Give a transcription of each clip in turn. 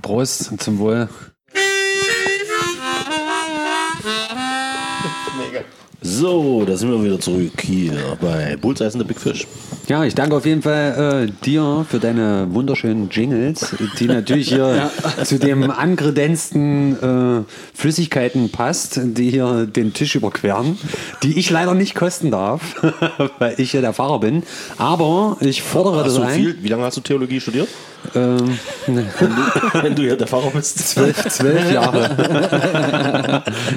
Prost zum Wohl. So, da sind wir wieder zurück hier bei Bullseye and the Big Fish. Ja, ich danke auf jeden Fall äh, dir für deine wunderschönen Jingles, die natürlich hier zu dem angredenzten äh, Flüssigkeiten passt, die hier den Tisch überqueren, die ich leider nicht kosten darf, weil ich ja der Fahrer bin. Aber ich fordere Hast das du ein. viel, wie lange hast du Theologie studiert? Ähm, Wenn du hier der Fahrer bist. zwölf, zwölf Jahre.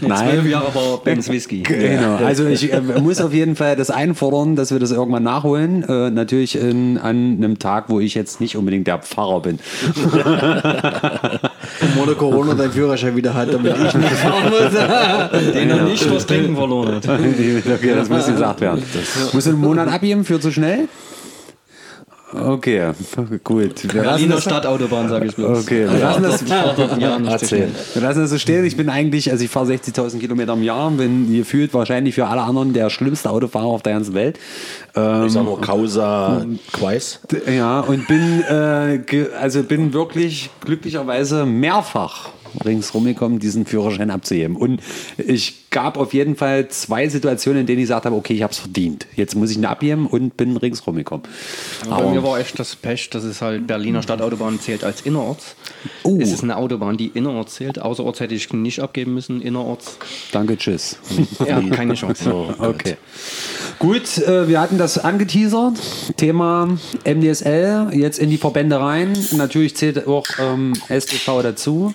Nein. Zwölf Jahre war Benz Whisky. Genau. Also ich äh, muss auf jeden Fall das einfordern, dass wir das irgendwann nachholen. Äh, natürlich in, an einem Tag, wo ich jetzt nicht unbedingt der Pfarrer bin. Ohne Corona dein Führerschein wieder hat, damit ich nicht fahren muss. Den er nicht fürs Trinken verloren hat. okay, das muss gesagt werden. Muss einen Monat abgeben für zu schnell? Okay, gut. Wir Berliner Stadtautobahn, sage ich bloß. okay, wir lassen das, wir lassen das so stehen. Ich bin eigentlich, also ich fahre 60.000 Kilometer im Jahr, bin gefühlt wahrscheinlich für alle anderen der schlimmste Autofahrer auf der ganzen Welt. Ich sag nur Causa Quais. Ja, und bin, äh, also bin wirklich glücklicherweise mehrfach ringsrum gekommen, diesen Führerschein abzuheben. Und ich gab auf jeden Fall zwei Situationen, in denen ich gesagt habe, okay, ich habe es verdient. Jetzt muss ich ihn abgeben und bin ringsrum gekommen. Bei mir war echt das Pech, dass es halt Berliner Stadtautobahn zählt als innerorts. Oh. Es ist eine Autobahn, die innerorts zählt. Außerorts hätte ich nicht abgeben müssen, innerorts. Danke, tschüss. Ja, keine Chance. Okay. Gut, äh, wir hatten das angeteasert. Thema MDSL, jetzt in die Verbände rein. Natürlich zählt auch ähm, STV dazu.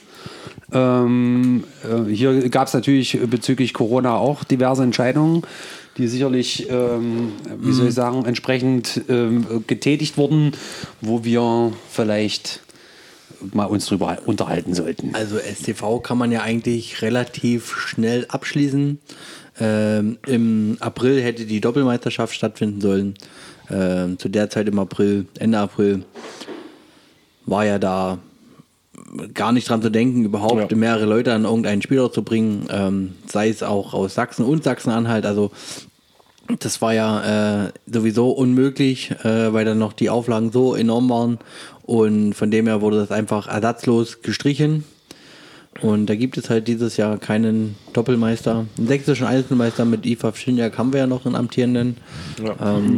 Ähm, äh, hier gab es natürlich bezüglich Corona auch diverse Entscheidungen, die sicherlich, ähm, wie soll ich sagen, entsprechend ähm, getätigt wurden, wo wir vielleicht mal uns drüber unterhalten sollten. Also STV kann man ja eigentlich relativ schnell abschließen. Ähm, Im April hätte die Doppelmeisterschaft stattfinden sollen. Ähm, zu der Zeit im April, Ende April, war ja da gar nicht dran zu denken, überhaupt Ja. mehrere Leute an irgendeinen Spieler zu bringen, ähm, sei es auch aus Sachsen und Sachsen-Anhalt. Also das war ja äh, sowieso unmöglich, äh, weil dann noch die Auflagen so enorm waren. Und von dem her wurde das einfach ersatzlos gestrichen. Und da gibt es halt dieses Jahr keinen Doppelmeister. Einen sächsischen Einzelmeister mit IFA Schinjak haben wir ja noch einen amtierenden. Ähm,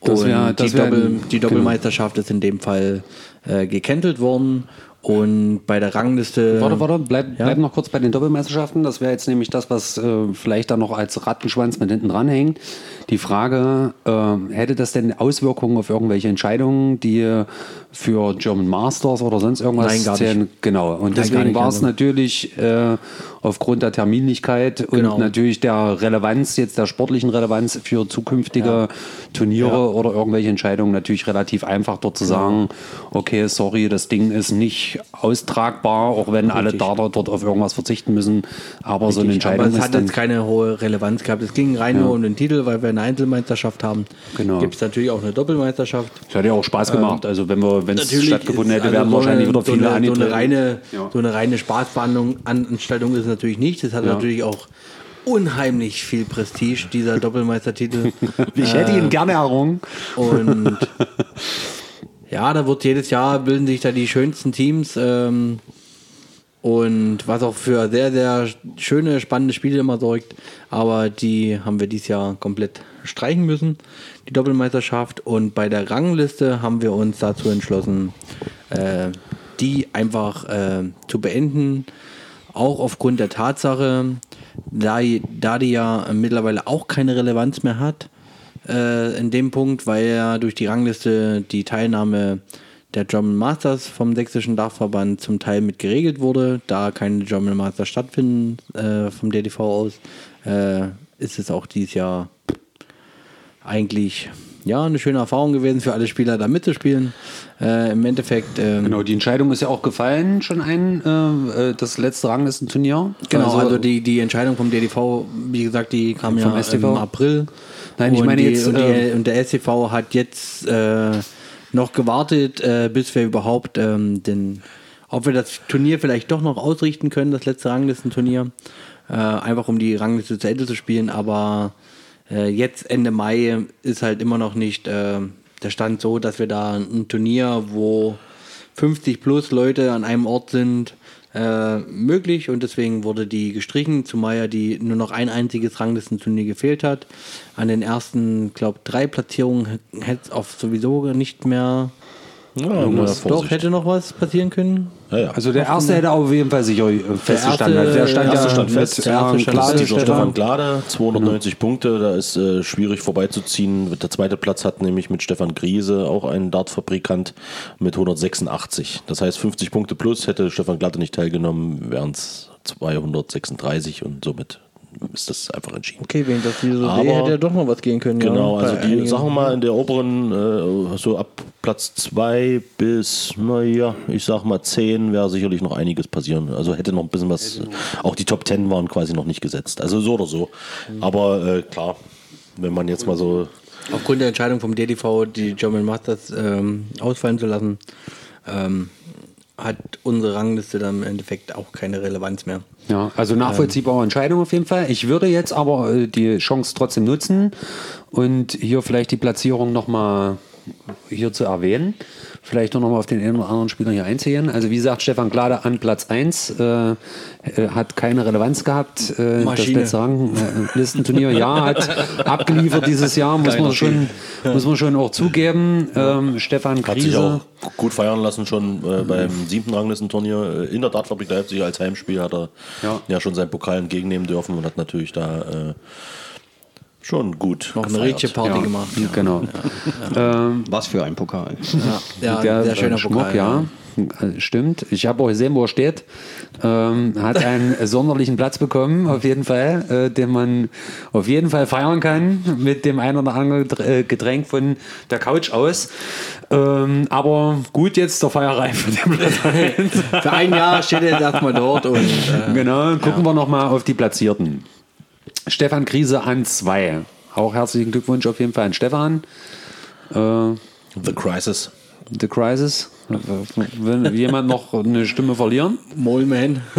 Das wär- und das die, Doppel, die genau. Doppelmeisterschaft ist in dem Fall äh, gecancelt worden. Und bei der Rangliste. Warte, warte, bleib, Ja. bleib noch kurz bei den Doppelmeisterschaften. Das wäre jetzt nämlich das, was äh, vielleicht dann noch als Rattenschwanz mit hinten dranhängt. Die Frage, äh, hätte das denn Auswirkungen auf irgendwelche Entscheidungen, die für German Masters oder sonst irgendwas Nein, gar nicht. Genau. Und Nein, deswegen war es also- natürlich äh, aufgrund der Terminlichkeit Genau. und natürlich der Relevanz, jetzt der sportlichen Relevanz für zukünftige Turniere oder irgendwelche Entscheidungen natürlich relativ einfach dort zu sagen, okay, sorry, das Ding ist nicht austragbar, auch wenn alle Richtig. Darter dort auf irgendwas verzichten müssen. Aber so eine Entscheidung Aber es ist hat jetzt keine hohe Relevanz gehabt. Es ging rein nur um den Titel, weil wir eine Einzelmeisterschaft haben. Genau. Gibt es natürlich auch eine Doppelmeisterschaft. Das hat ja auch Spaß gemacht. also wenn wir, wenn es stattgefunden ist- hätte, wären also so wahrscheinlich wieder viele so eine, so eine reine, Ja. so eine reine Spaßveranstaltung ist es natürlich nicht. Das hat Ja. natürlich auch unheimlich viel Prestige, dieser Doppelmeistertitel. ich hätte ihn gerne errungen. Und ja, da wird jedes Jahr bilden sich da die schönsten Teams. Ähm, und was auch für sehr, sehr schöne, spannende Spiele immer sorgt. Aber die haben wir dieses Jahr komplett streichen müssen, die Doppelmeisterschaft. Und bei der Rangliste haben wir uns dazu entschlossen, äh, die einfach äh, zu beenden. Auch aufgrund der Tatsache, da, da die ja mittlerweile auch keine Relevanz mehr hat, äh, in dem Punkt, weil ja durch die Rangliste die Teilnahme der German Masters vom sächsischen Dachverband zum Teil mit geregelt wurde, da keine German Masters stattfinden äh, vom DTV aus, äh, ist es auch dieses Jahr eigentlich ja eine schöne Erfahrung gewesen für alle Spieler da mitzuspielen. Äh, Im Endeffekt ähm, Genau, die Entscheidung ist ja auch gefallen, schon ein, äh, äh, das letzte Ranglistenturnier. Genau, also, die, die Entscheidung vom DDV, wie gesagt, die kam ja STV? im April. Nein, ich Und meine die, jetzt, Und, die, äh, und der STV hat jetzt äh, noch gewartet, äh, bis wir überhaupt ähm, den, ob wir das Turnier vielleicht doch noch ausrichten können, das letzte Ranglistenturnier. Äh, einfach um die Rangliste zu Ende zu spielen, aber äh, jetzt Ende Mai ist halt immer noch nicht äh, der Stand so, dass wir da ein Turnier, wo 50 plus Leute an einem Ort sind, äh, möglich und deswegen wurde die gestrichen, zumal ja die nur noch ein einziges Ranglistenturnier gefehlt hat. An den ersten, glaube drei Platzierungen hätte es auch sowieso nicht mehr. Ja, Doch, hätte noch was passieren können. Ja, ja. Also der erste hätte auf jeden Fall sicher äh, festgestanden. erste- Also der stand der ja erste stand fest. Der erste stand fest. Dieser Stefan Stefan. Glade, 290 Punkte, da ist äh, schwierig vorbeizuziehen. Der zweite Platz hat nämlich mit Stefan Griese, auch ein Dartfabrikant, mit 186. Das heißt 50 Punkte plus, hätte Stefan Glade nicht teilgenommen, wären es 236 und somit ist das einfach entschieden. Okay, so Aber- sehe, hätte ja doch noch was gehen können. Genau, ja, also die, sagen wir mal, in der oberen, äh, so ab Platz 2 bis, naja, ich sag mal 10 wäre sicherlich noch einiges passieren. Also hätte noch ein bisschen was, auch die Top 10 waren quasi noch nicht gesetzt. Also so oder so. Aber äh, klar, wenn man jetzt mal so, Aufgrund der Entscheidung vom DDV, die German Masters ähm, ausfallen zu lassen, ähm, hat unsere Rangliste dann im Endeffekt auch keine Relevanz mehr. Ja, also nachvollziehbare Entscheidung auf jeden Fall. Ich würde jetzt aber äh, die Chance trotzdem nutzen und hier vielleicht die Platzierung nochmal hier zu erwähnen. Vielleicht noch mal auf den einen oder anderen Spieler hier einzugehen. Also wie gesagt, Stefan Glade an Platz 1 äh, äh, hat keine Relevanz gehabt. Äh, das Maschine. letzte Ranglistenturnier, ja, hat abgeliefert dieses Jahr, muss man, schon, muss man schon auch zugeben. Ähm, Stefan hat sich auch gut feiern lassen schon äh, beim siebten Ranglistenturnier. Äh, in der Dartfabrik Leipzig als Heimspiel hat er ja, Ja. schon seinen Pokal entgegennehmen dürfen und hat natürlich da äh, schon gut Noch eine richtige Party Ja, gemacht. genau. Ähm, Was für ein Pokal. Ja, ja der sehr schöner Schmuck, Pokal. ja. Äh, Stimmt. Ich habe auch gesehen, wo er steht. Ähm, hat einen sonderlichen Platz bekommen, auf jeden Fall, äh, den man auf jeden Fall feiern kann mit dem ein oder anderen äh, Getränk von der Couch aus. Ähm, aber gut, jetzt der Feierei für den Platz. Für ein Jahr steht er jetzt erstmal dort und äh, Genau, gucken wir noch mal auf die Platzierten. Stefan Krise an zwei. Auch herzlichen Glückwunsch auf jeden Fall an Stefan. Äh, The Crisis. The Crisis. Will jemand noch eine Stimme verlieren? Moleman.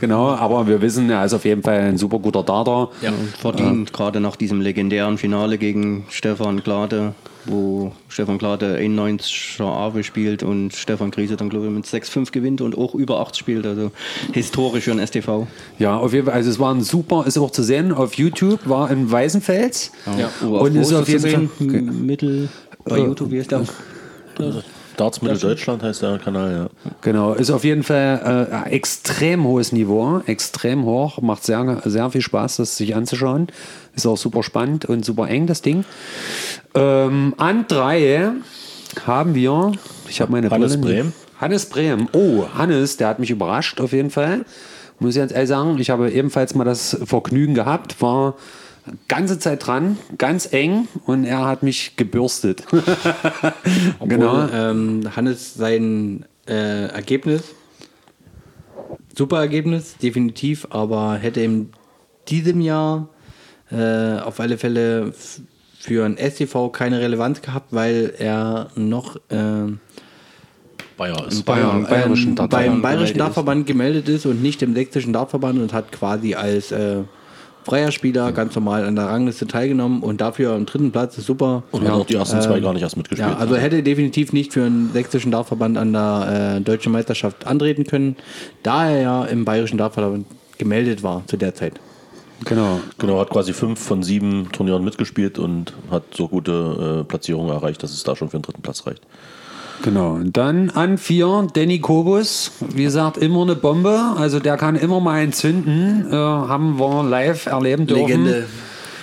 Genau, aber wir wissen, er ist auf jeden Fall ein super guter Darter. Ja. Verdient, gerade nach diesem legendären Finale gegen Stefan Glade, wo Stefan Glade 91er Ave spielt und Stefan Krise dann, glaube ich, mit 6-5 gewinnt und auch über 8 spielt. Also historisch für ein STV. Ja, auf jeden Fall. Also es war ein super, ist auch zu sehen auf YouTube, war in Weißenfels. Ja. Und ist auf jeden Fall. Mittel bei YouTube, wie ist der? Darts Mittel Deutschland heißt der Kanal, ja. Genau, ist auf jeden Fall äh, extrem hohes Niveau, extrem hoch, macht sehr, sehr viel Spaß, das sich anzuschauen. Ist auch super spannend und super eng, das Ding. Ähm, an drei haben wir, ich habe meine Hannes Brille- Brehm. Hannes Brehm. Oh, Hannes, der hat mich überrascht auf jeden Fall. Muss ich ganz ehrlich sagen, ich habe ebenfalls mal das Vergnügen gehabt, war ganze Zeit dran, ganz eng und er hat mich gebürstet. genau. Obwohl, ähm, Hannes sein äh, Ergebnis, super Ergebnis, definitiv, aber hätte in diesem Jahr äh, auf alle Fälle für ein STV keine Relevanz gehabt, weil er noch äh, Bayer ist. Bayern, bayerischen ähm, beim bayerischen gemeldet ist. Dartverband gemeldet ist und nicht im sächsischen Dartverband und hat quasi als äh, freier Spieler ganz normal an der Rangliste teilgenommen und dafür am dritten Platz ist super. Und hat auch die ersten zwei gar nicht erst mitgespielt. Ja, also er hätte definitiv nicht für einen sächsischen Dartverband an der äh, deutschen Meisterschaft antreten können, da er ja im bayerischen Dartverband gemeldet war zu der Zeit. genau. Genau, hat quasi fünf von sieben Turnieren mitgespielt und hat so gute äh, Platzierungen erreicht, dass es da schon für den dritten Platz reicht. Genau. Und dann an vier, Danny Kobus. Wie gesagt, immer eine Bombe. Also der kann immer mal entzünden. Äh, haben wir live erleben dürfen. Genau.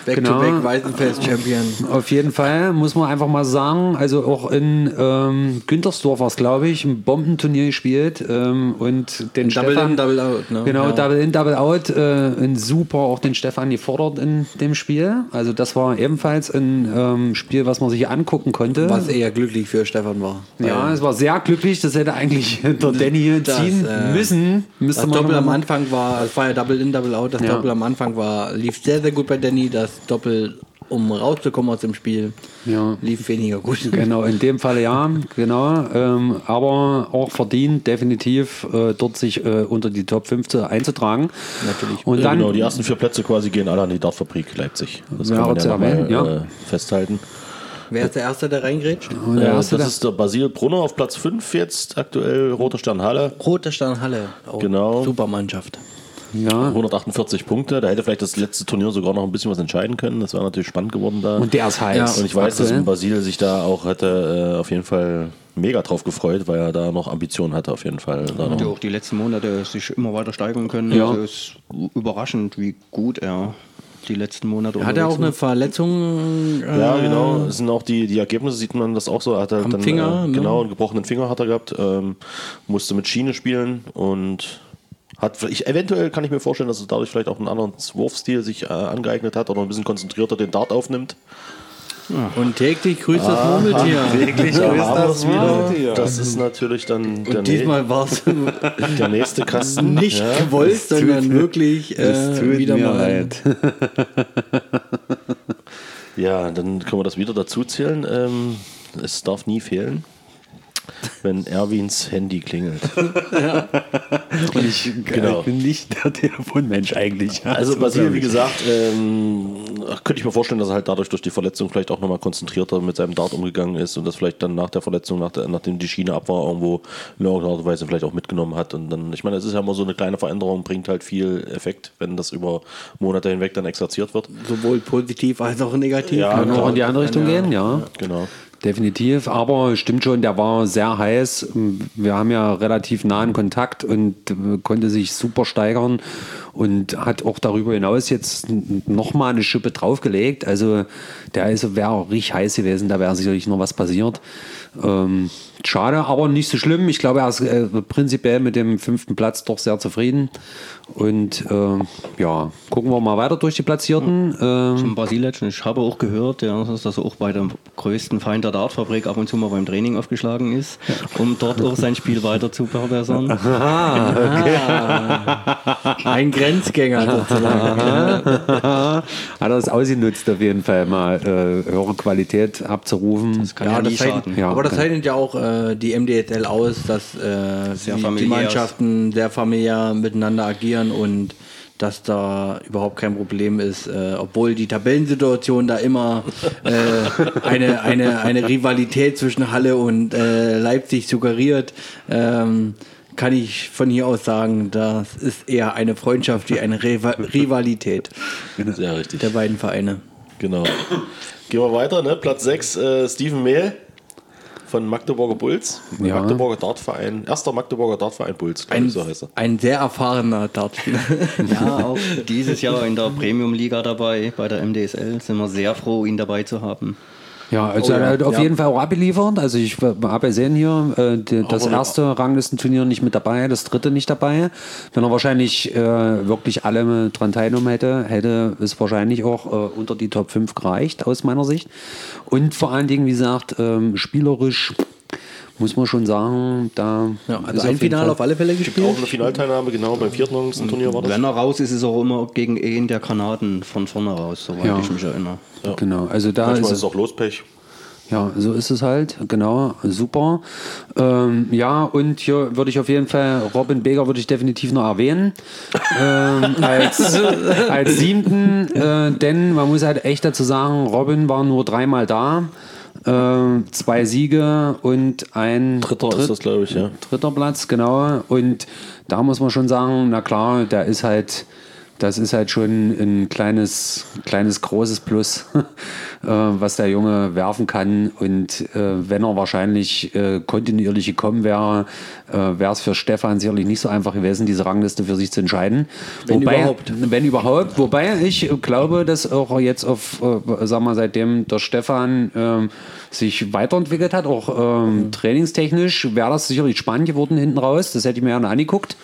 Back-to-back Weißenfest-Champion. Auf jeden Fall, muss man einfach mal sagen. Also auch in ähm, Güntersdorf war es, glaube ich, ein Bombenturnier gespielt. Ähm, und den Double Stefan, in, Double out. Ne? Genau, ja. Double in, Double out. Äh, ein super, auch den Stefan gefordert in dem Spiel. Also das war ebenfalls ein ähm, Spiel, was man sich angucken konnte. Was eher glücklich für Stefan war. Ja, es war sehr glücklich. Das hätte eigentlich der Danny Das, ziehen äh, müssen. Müsste Das Doppel am Anfang war, es war ja Double in, Double out. Das Ja. Doppel am Anfang war, lief sehr, sehr gut bei Danny. Das Doppel, um rauszukommen aus dem Spiel, Ja. lief weniger gut. Genau, in dem Fall ja, genau. Ähm, aber auch verdient, definitiv äh, dort sich äh, unter die Top 15 einzutragen. Natürlich. Und Ja, dann, genau, die ersten vier Plätze quasi gehen alle an die Dartfabrik Leipzig. Das Ja, kann man ja, erwähnen, mal, ja. Äh, festhalten. Wer ist der Erste, der reingrätscht? Der Äh, erste, das ist der Basil Brunner auf Platz 5 jetzt aktuell, Roter Stern Halle. Rote Stern Halle. Oh, Genau. Super Mannschaft. Ja. 148 Punkte, da hätte vielleicht das letzte Turnier sogar noch ein bisschen was entscheiden können. Das wäre natürlich spannend geworden da. Und der ist heiß. Und ich weiß, dass. Basil sich da auch hätte äh, auf jeden Fall mega drauf gefreut, weil er da noch Ambitionen hatte auf jeden Fall. Da Hat ja auch die letzten Monate sich immer weiter steigern können. Ja. Also es ist überraschend, wie gut er die letzten Monate Hat er auch eine Verletzung? äh, Ja, genau. Es sind auch die, die Ergebnisse, sieht man das auch so. Er hat halt Am dann, Finger, äh, ne? Genau, einen gebrochenen Finger hat er gehabt. Ähm, musste mit Schiene spielen und hat, ich, eventuell kann ich mir vorstellen, dass er dadurch vielleicht auch einen anderen Wurfstil sich äh, angeeignet hat oder ein bisschen konzentrierter den Dart aufnimmt. Und täglich grüßt das Murmeltier. Wirklich, grüßt das. Murmeltier. Das ist natürlich dann der, Und diesmal war es der nächste Kasten. nicht Ja. gewollt, sondern wirklich äh, wieder mal. Ja, dann können wir das wieder dazu zählen. Ähm, es darf nie fehlen, wenn Erwins Handy klingelt. Und ich Genau. äh, bin nicht der Telefonmensch eigentlich. Ja, Also das Basil, wie ich. gesagt, ähm, könnte ich mir vorstellen, dass er halt dadurch durch die Verletzung vielleicht auch nochmal konzentrierter mit seinem Dart umgegangen ist und das vielleicht dann nach der Verletzung, nach der, nachdem die Schiene ab war, irgendwo in irgendeiner Art und Weise vielleicht auch mitgenommen hat. Und dann, ich meine, es ist ja immer so eine kleine Veränderung, bringt halt viel Effekt, wenn das über Monate hinweg dann exerziert wird. Sowohl positiv als auch negativ. Ja, Kann auch in die andere Richtung gehen, ja. Genau. Definitiv, aber stimmt schon, der war sehr heiß. Wir haben ja relativ nahen Kontakt und konnte sich super steigern und hat auch darüber hinaus jetzt nochmal eine Schippe draufgelegt. Also der ist- wäre auch richtig heiß gewesen, da wäre sicherlich noch was passiert. Ähm, schade, aber nicht so schlimm. Ich glaube, er ist äh, prinzipiell mit dem fünften Platz doch sehr zufrieden. Und äh, ja, gucken wir mal weiter durch die Platzierten. Ähm, Zum Basilec. Ich habe auch gehört, ja, dass er auch bei dem größten Feind der Dartfabrik ab und zu mal beim Training aufgeschlagen ist, um dort auch sein Spiel weiter zu verbessern. Ein Grenzgänger sozusagen. Hat er es ausgenutzt, auf jeden Fall mal äh, höhere Qualität abzurufen. Das kann ja, nie das schaden. Ja, aber das zeichnet ja auch äh, die MDSL aus, dass äh, Sehr die, die Mannschaften sehr familiär miteinander agieren und dass da überhaupt kein Problem ist, äh, obwohl die Tabellensituation da immer äh, eine, eine, eine Rivalität zwischen Halle und äh, Leipzig suggeriert. Ähm, kann ich von hier aus sagen, das ist eher eine Freundschaft wie eine Riva Rivalität Sehr richtig. der beiden Vereine. Genau. Gehen wir weiter, ne? Platz 6, äh, Steven Mehl von Magdeburger Bulls. Ja. Magdeburger Dartverein, erster Magdeburger Dartverein Bulls, glaube Ein, ich, so heißt er. ein sehr erfahrener Dartspieler. Ja, auch dieses Jahr in der Premium-Liga dabei, bei der MDSL, sind wir sehr froh, ihn dabei zu haben. Ja, also Oh ja, auf ja. jeden Fall auch abgeliefert. Also ich habe gesehen hier, äh, die, das Aber- erste Ranglistenturnier nicht mit dabei, das dritte nicht dabei. Wenn er wahrscheinlich äh, wirklich alle dran teilgenommen hätte, hätte es wahrscheinlich auch äh, unter die Top 5 gereicht, aus meiner Sicht. Und vor allen Dingen, wie gesagt, ähm, spielerisch muss man schon sagen, da Ja, ist also auf ein jeden Finale Fall- auf alle Fälle Auch gespielt. eine Finalteilnahme, genau, beim vierten Turnier war das. Wenn er raus ist, ist er auch immer gegen einen der Granaten von vorne raus, soweit Ja. ich mich erinnere. Genau, also da Manchmal ist ist es auch Lospech. Ja, so ist es halt, genau, super. Ähm, ja, und hier würde ich auf jeden Fall, Robin Beger würde ich definitiv noch erwähnen, ähm, als, als siebten, äh, denn man muss halt echt dazu sagen, Robin war nur dreimal da, ähm, zwei Siege und ein Dritter Dritt- ist das, glaube ich, ja. dritter Platz, genau. Und da muss man schon sagen, na klar, der ist halt, das ist halt schon ein kleines, kleines, großes Plus, äh, was der Junge werfen kann. Und äh, wenn er wahrscheinlich äh, kontinuierlich gekommen wäre, äh, wäre es für Stefan sicherlich nicht so einfach gewesen, diese Rangliste für sich zu entscheiden. Wenn wobei, überhaupt. Wenn überhaupt. Wobei ich glaube, dass auch jetzt auf, äh, sag mal, seitdem der Stefan ähm, sich weiterentwickelt hat, auch ähm, trainingstechnisch, wäre das sicherlich spannend geworden hinten raus. Das hätte ich mir gerne angeguckt.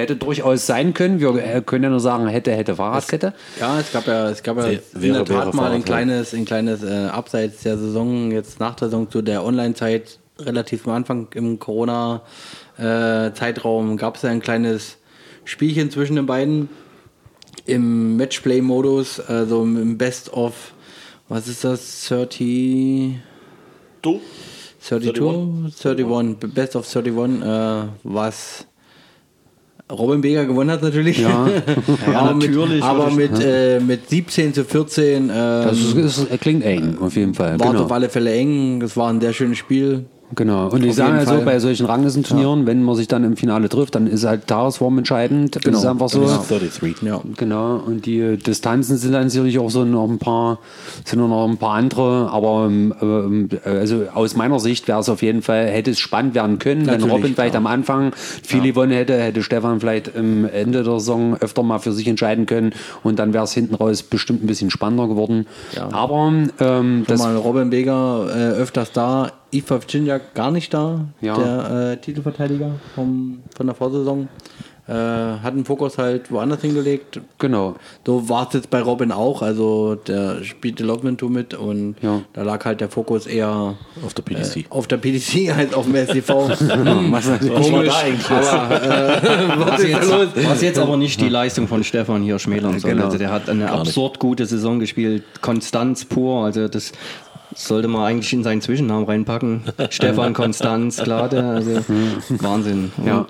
Hätte durchaus sein können. Wir äh, können ja nur sagen, hätte, hätte Fahrradkette. Ja, es gab ja, es gab ja Wär- in wäre- der Tat wäre mal ein kleines, ein kleines äh, Abseits der Saison, jetzt nach der Saison zu der Online-Zeit, relativ am Anfang im Corona-Zeitraum, gab es ja ein kleines Spielchen zwischen den beiden im Matchplay-Modus, also im Best of, was ist das, 30... Du? 32, 31, Best of 31, äh, was Robin Beger gewonnen hat natürlich. Ja. aber mit, natürlich, aber mit, äh, mit 17 zu 14 ähm, Das ist, ist, klingt eng, auf jeden Fall. war Genau. auf alle Fälle eng. Das war ein sehr schönes Spiel. Genau. Und ich sage also, Fall. bei solchen Ranglistenturnieren, wenn man sich dann im Finale trifft, dann ist halt Tagesform entscheidend. Das Genau. ist einfach so. Das ist 33. Ja. Genau, und die Distanzen sind dann sicherlich auch so noch ein paar, sind noch ein paar andere, aber ähm, ähm, also aus meiner Sicht wäre es auf jeden Fall, hätte es spannend werden können, wenn Robin vielleicht am Anfang viel gewonnen hätte, hätte Stefan vielleicht am Ende der Saison öfter mal für sich entscheiden können und dann wäre es hinten raus bestimmt ein bisschen spannender geworden. Ja. Aber ähm, Das das, mal Robin Beger äh, öfters da, Ifa Virginia gar nicht da, Ja. der äh, Titelverteidiger vom, von der Vorsaison. Äh, hat den Fokus halt woanders hingelegt. genau, So war es jetzt bei Robin auch. Also der spielte Lockman Tour mit und Ja. da lag halt der Fokus eher Auf der PDC. auf der PDC als auf dem STV. was eigentlich aber äh, was jetzt, was jetzt aber nicht die Leistung von Stefan hier schmälern soll. Genau. Also der hat eine absurd gute Saison gespielt, Konstanz pur. Also das sollte man eigentlich in seinen Zwischennamen reinpacken. Stefan Konstanz, Glade, also Wahnsinn. Und Ja.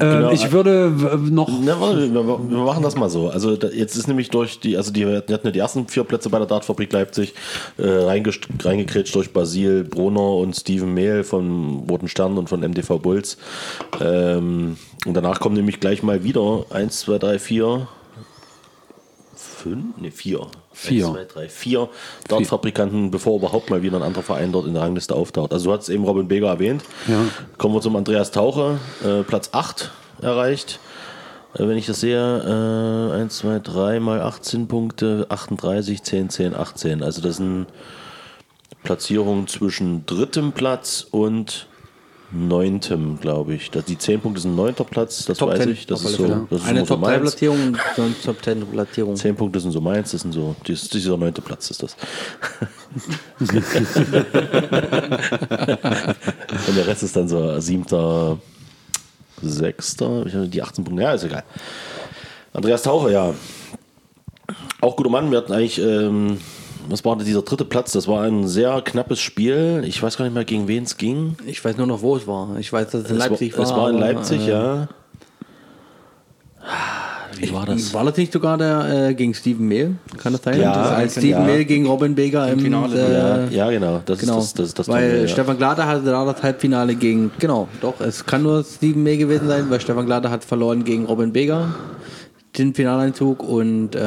Ähm, ich würde noch Na, warte, wir, wir machen das mal so. Also jetzt ist nämlich durch die, also die, die hatten ja die ersten vier Plätze bei der Dartfabrik Leipzig äh, reingekretscht durch Basil Brunner und Steven Mehl von Roten Stern und von MDV Bulls. Ähm, und danach kommen nämlich gleich mal wieder 1, 2, 3, 4, 5, ne 4. Vier. 1, 2, 3, 4 Dartfabrikanten, bevor überhaupt mal wieder ein anderer Verein dort in der Rangliste auftaucht. Also du hast eben Robin Beger erwähnt. Ja. Kommen wir zum Andreas Taucher, äh, Platz 8 erreicht. Äh, wenn ich das sehe, äh, 1, 2, 3 mal 18 Punkte, 38, 10, 10, 18. Also das sind Platzierungen zwischen drittem Platz und neuntem, glaube ich. Das, die 10 Punkte sind neunter Platz, das Top weiß 10 ich. Das ist so, Fälle. das ist Eine so Top 3 meins. Platzierung und eine Top 10 Platzierung. 10 Punkte sind so meins, das sind so, dies, dieser neunte Platz ist das. Und der Rest ist dann so siebter, sechster, ich habe die 18 Punkte, ja, ist egal. Andreas Taucher, ja. Auch guter Mann, wir hatten eigentlich, ähm, was war denn dieser dritte Platz? Das war ein sehr knappes Spiel. Ich weiß gar nicht mehr, gegen wen es ging. Ich weiß nur noch, wo es war. Ich weiß, dass es in Es Leipzig war, war. Es war in aber, Leipzig, äh, ja. Wie war das? War das nicht sogar der äh, gegen Steven Mehl? Kann das sein? Ja, das als ja. Steven Mehl gegen Robin Beger im, Finale. Äh, ja, ja, genau. Das Genau, ist das, das, das weil Turnier, ja. Stefan Glader hatte da das Halbfinale gegen, genau, doch, es kann nur Steven May gewesen sein, weil Stefan Glader hat verloren gegen Robin Beger, den Finaleinzug und äh,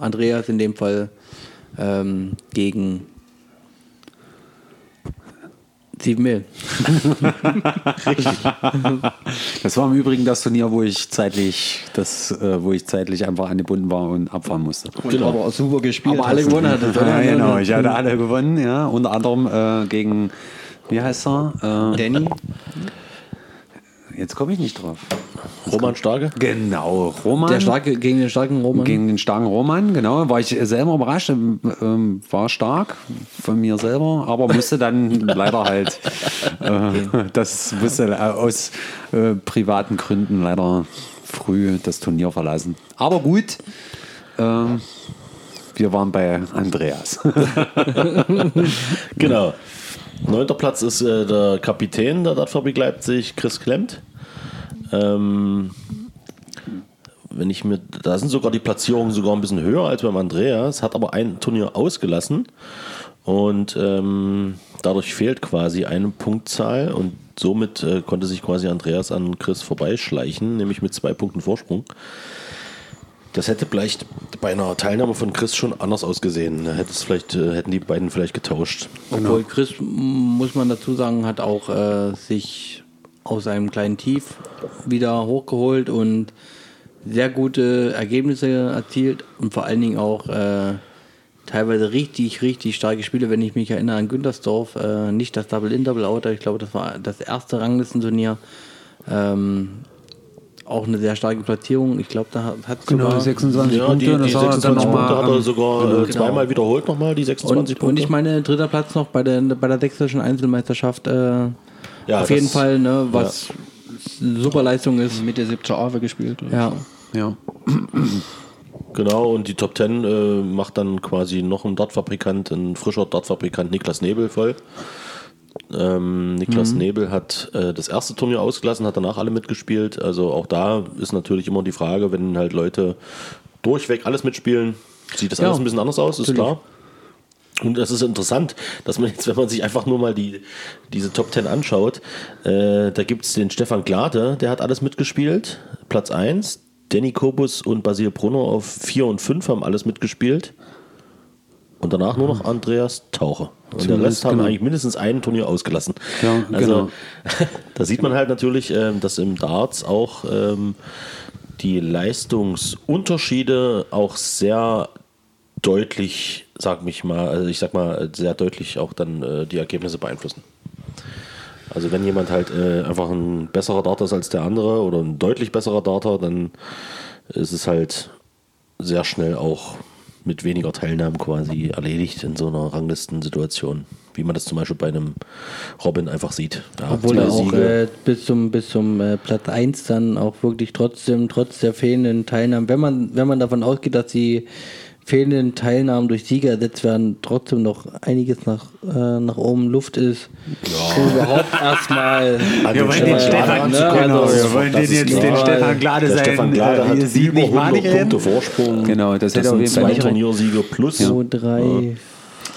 Andreas in dem Fall ähm, gegen Steven May. Das war im Übrigen das Turnier, wo ich zeitlich, das, äh, wo ich zeitlich einfach angebunden war und abfahren musste. Und aber auch super gespielt. Aber alle gewonnen hat es, Ja, genau, ich hatte alle gewonnen, ja. Unter anderem äh, gegen, wie heißt er? Äh, Danny, jetzt komme ich nicht drauf. Roman Starke? Genau, Roman. Der starke, gegen den starken Roman. Gegen den starken Roman, genau. War ich selber überrascht, ähm, ähm, war stark von mir selber, aber musste dann leider halt, äh, das musste äh, aus äh, privaten Gründen leider früh das Turnier verlassen. Aber gut, ähm, wir waren bei Andreas. Genau. Neunter Platz ist äh, der Kapitän der Dartfabrik Leipzig, Chris Klemmt. Ähm, wenn ich mir, da sind sogar die Platzierungen sogar ein bisschen höher als beim Andreas, hat aber ein Turnier ausgelassen und ähm, dadurch fehlt quasi eine Punktzahl und somit äh, konnte sich quasi Andreas an Chris vorbeischleichen, nämlich mit zwei Punkten Vorsprung. Das hätte vielleicht bei einer Teilnahme von Chris schon anders ausgesehen. Da hätte es vielleicht, äh, hätten die beiden vielleicht getauscht. Obwohl Chris, muss man dazu sagen, hat auch äh, sich aus einem kleinen Tief wieder hochgeholt und sehr gute Ergebnisse erzielt und vor allen Dingen auch äh, teilweise richtig, richtig starke Spiele, wenn ich mich erinnere an Güntersdorf, äh, nicht das Double-In, Double-Out, ich glaube, das war das erste Ranglistenturnier. Ähm, auch eine sehr starke Platzierung. Ich glaube, da hat- hat Genau, sogar 26 Ja, Punkte. die, die das war dann 26 noch Punkte mal, hat er sogar äh, genau. zweimal wiederholt nochmal, die 26 und, Punkte. und ich meine, dritter Platz noch bei der, bei der sächsischen Einzelmeisterschaft. Äh, Ja, auf jeden Fall, ne, was eine super Leistung ist. mit der siebte Ave gespielt. Ja, Ja. Genau, und die Top 10 äh, macht dann quasi noch ein Dartfabrikant, ein frischer Dartfabrikant Niklas Nebel voll. Ähm, Niklas Nebel hat äh, das erste Turnier ausgelassen, hat danach alle mitgespielt. Also auch da ist natürlich immer die Frage, wenn halt Leute durchweg alles mitspielen, sieht das Ja, alles ein bisschen anders aus, ist natürlich. klar. Und das ist interessant, dass man jetzt, wenn man sich einfach nur mal die, diese Top 10 anschaut, äh, da gibt es den Stefan Glade, der hat alles mitgespielt, Platz 1. Danny Kobus und Basil Brunner auf 4 und 5 haben alles mitgespielt. Und danach nur noch Andreas Taucher. Und der Zumindest, Rest haben genau. eigentlich mindestens ein Turnier ausgelassen. Ja, also, genau. da sieht man halt natürlich, ähm, dass im Darts auch ähm, die Leistungsunterschiede auch sehr deutlich, sag mich mal, also ich sag mal, sehr deutlich auch dann äh, die Ergebnisse beeinflussen. Also wenn jemand halt äh, einfach ein besserer Darter ist als der andere oder ein deutlich besserer Darter, dann ist es halt sehr schnell auch mit weniger Teilnahmen quasi erledigt in so einer Ranglistensituation, wie man das zum Beispiel bei einem Robin einfach sieht. Ja, Obwohl er auch äh, bis zum, bis zum äh, Platz 1 dann auch wirklich trotzdem, trotz der fehlenden Teilnahmen, wenn man, wenn man davon ausgeht, dass die fehlenden Teilnahmen durch Sieger ersetzt werden, trotzdem noch einiges nach, äh, nach oben Luft ist. Ja. überhaupt erstmal. Wir wollen den Stefan- ne, genau, also, wir wollen den jetzt den Stefan Glade der sein, Stefan Glade äh, hat Sieg über nicht 100 malig reden. Punkte Vorsprung. Genau, das hätte das auf sind jeden Fall zwei nicht rein- Turniersiege plus. zwei, drei,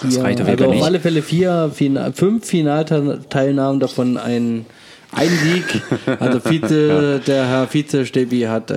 vier. reicht auf jeden also auf alle Fälle vier, Final, fünf Finalteilnahmen, davon ein, ein Sieg. Also Vize, der Herr Vize Stebi hat äh,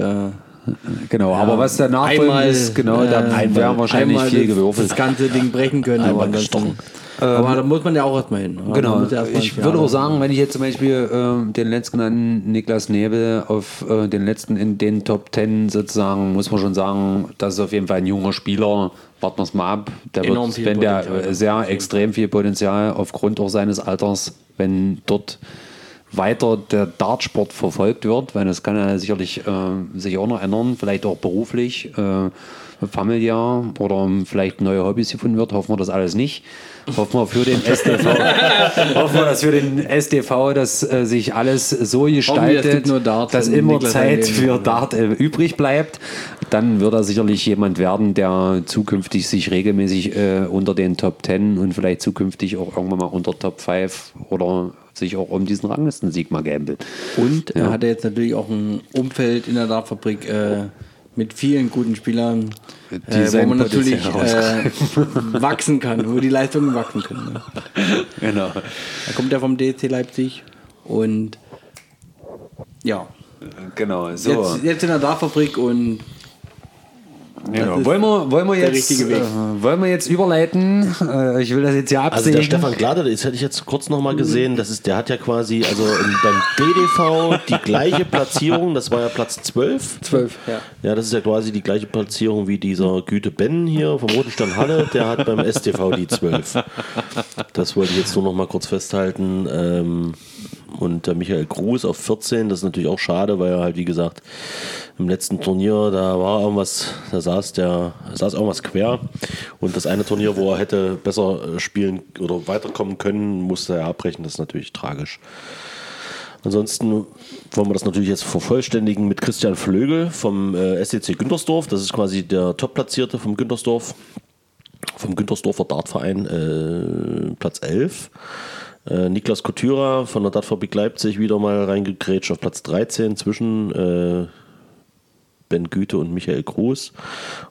Genau, aber was danach einmal, ist, genau, da äh, wären wahrscheinlich einmal viel gewürfelt. das ganze Ding brechen können. Einmal gestochen. aber da muss man ja auch erstmal hin. Genau. Muss ja erstmal Ich würde auch sagen, wenn ich jetzt zum Beispiel ähm, den letztgenannten Niklas Nebel auf äh, den letzten in den Top Ten sozusagen, muss man schon sagen, das ist auf jeden Fall ein junger Spieler. Warten wir es mal ab. Der Enorm wird, wenn der Potenzial. äh, sehr extrem viel Potenzial aufgrund auch seines Alters, wenn dort weiter der Dartsport verfolgt wird, weil das kann er sicherlich äh, sich auch noch ändern, vielleicht auch beruflich, äh, familiär oder vielleicht neue Hobbys gefunden wird, hoffen wir das alles nicht. Hoffen wir für den SDV, hoffen wir, dass für den SDV, dass äh, sich alles so es gestaltet, Dart dass immer Niklas Zeit für Dart äh, übrig bleibt. Dann wird er sicherlich jemand werden, der zukünftig sich regelmäßig äh, unter den Top 10 und vielleicht zukünftig auch irgendwann mal unter Top 5 oder sich auch um diesen Ranglistensieg mal gambelt. Und er hatte jetzt natürlich auch ein Umfeld in der Dartfabrik äh, mit vielen guten Spielern, Die äh, wo man natürlich äh, wachsen kann, wo die Leistungen wachsen können. Ne? Genau. Da kommt er vom DSC Leipzig und ja, Genau. So. jetzt, jetzt in der Dartfabrik und Genau. Wollen, wir, wollen, wir jetzt. Äh, wollen wir jetzt überleiten? Äh, ich will das jetzt ja Also absägen. der Stefan Glade, das hätte ich jetzt kurz nochmal gesehen, das ist, der hat ja quasi, also in, beim DDV die gleiche Platzierung, das war ja Platz 12. 12, ja. Ja, das ist ja quasi die gleiche Platzierung wie dieser Güte Ben hier vom Roten Stern Halle, der hat beim STV die 12. Das wollte ich jetzt nur noch mal kurz festhalten. Ähm, und der Michael Gruß auf 14, das ist natürlich auch schade, weil er halt, wie gesagt, im letzten Turnier, da war irgendwas, da saß der, saß irgendwas quer. Und das eine Turnier, wo er hätte besser äh, spielen oder weiterkommen können, musste er abbrechen. Das ist natürlich tragisch. Ansonsten wollen wir das natürlich jetzt vervollständigen mit Christian Flögel vom äh, SCC Güntersdorf. Das ist quasi der Top-Platzierte vom Güntersdorf, vom Güntersdorfer Dartverein, äh, Platz 11. Äh, Niklas Coutura von der Dartfabrik Leipzig wieder mal reingegrätscht auf Platz 13 zwischen äh, Ben Güte und Michael Gruß,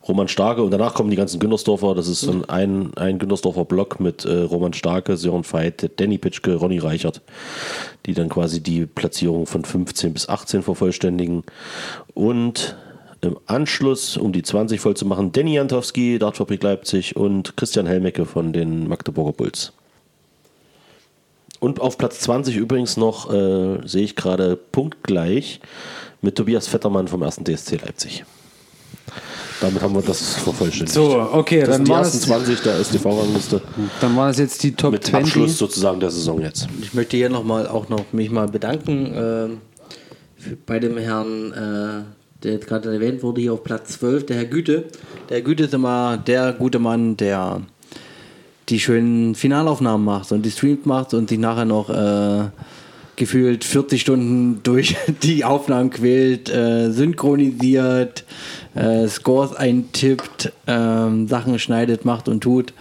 Roman Starke und danach kommen die ganzen Güntersdorfer. Das ist dann ein, ein Güntersdorfer Block mit äh, Roman Starke, Sören Veit, Danny Pitschke, Ronny Reichert, die dann quasi die Platzierung von 15 bis 18 vervollständigen. Und im Anschluss, um die 20 voll zu machen, Danny Jantowski, Dartfabrik Leipzig und Christian Helmecke von den Magdeburger Bulls. Und auf Platz 20 übrigens noch, äh, sehe ich gerade, punktgleich mit Tobias Vettermann vom 1. DSC Leipzig. Damit haben wir das vervollständigt. So, okay, das dann sind die war ersten das- 20 der STV-Rangliste Dann war das jetzt die Top mit 20. Abschluss sozusagen der Saison jetzt. Ich möchte hier noch mal auch noch mich mal bedanken für, bei dem Herrn, äh, der jetzt gerade erwähnt wurde, hier auf Platz 12, der Herr Güte. Der Herr Güte ist immer der gute Mann, der die schönen Finalaufnahmen macht und die Streams macht und sich nachher noch äh, gefühlt 40 Stunden durch die Aufnahmen quält, äh, synchronisiert, äh, Scores eintippt, ähm, Sachen schneidet, macht und tut,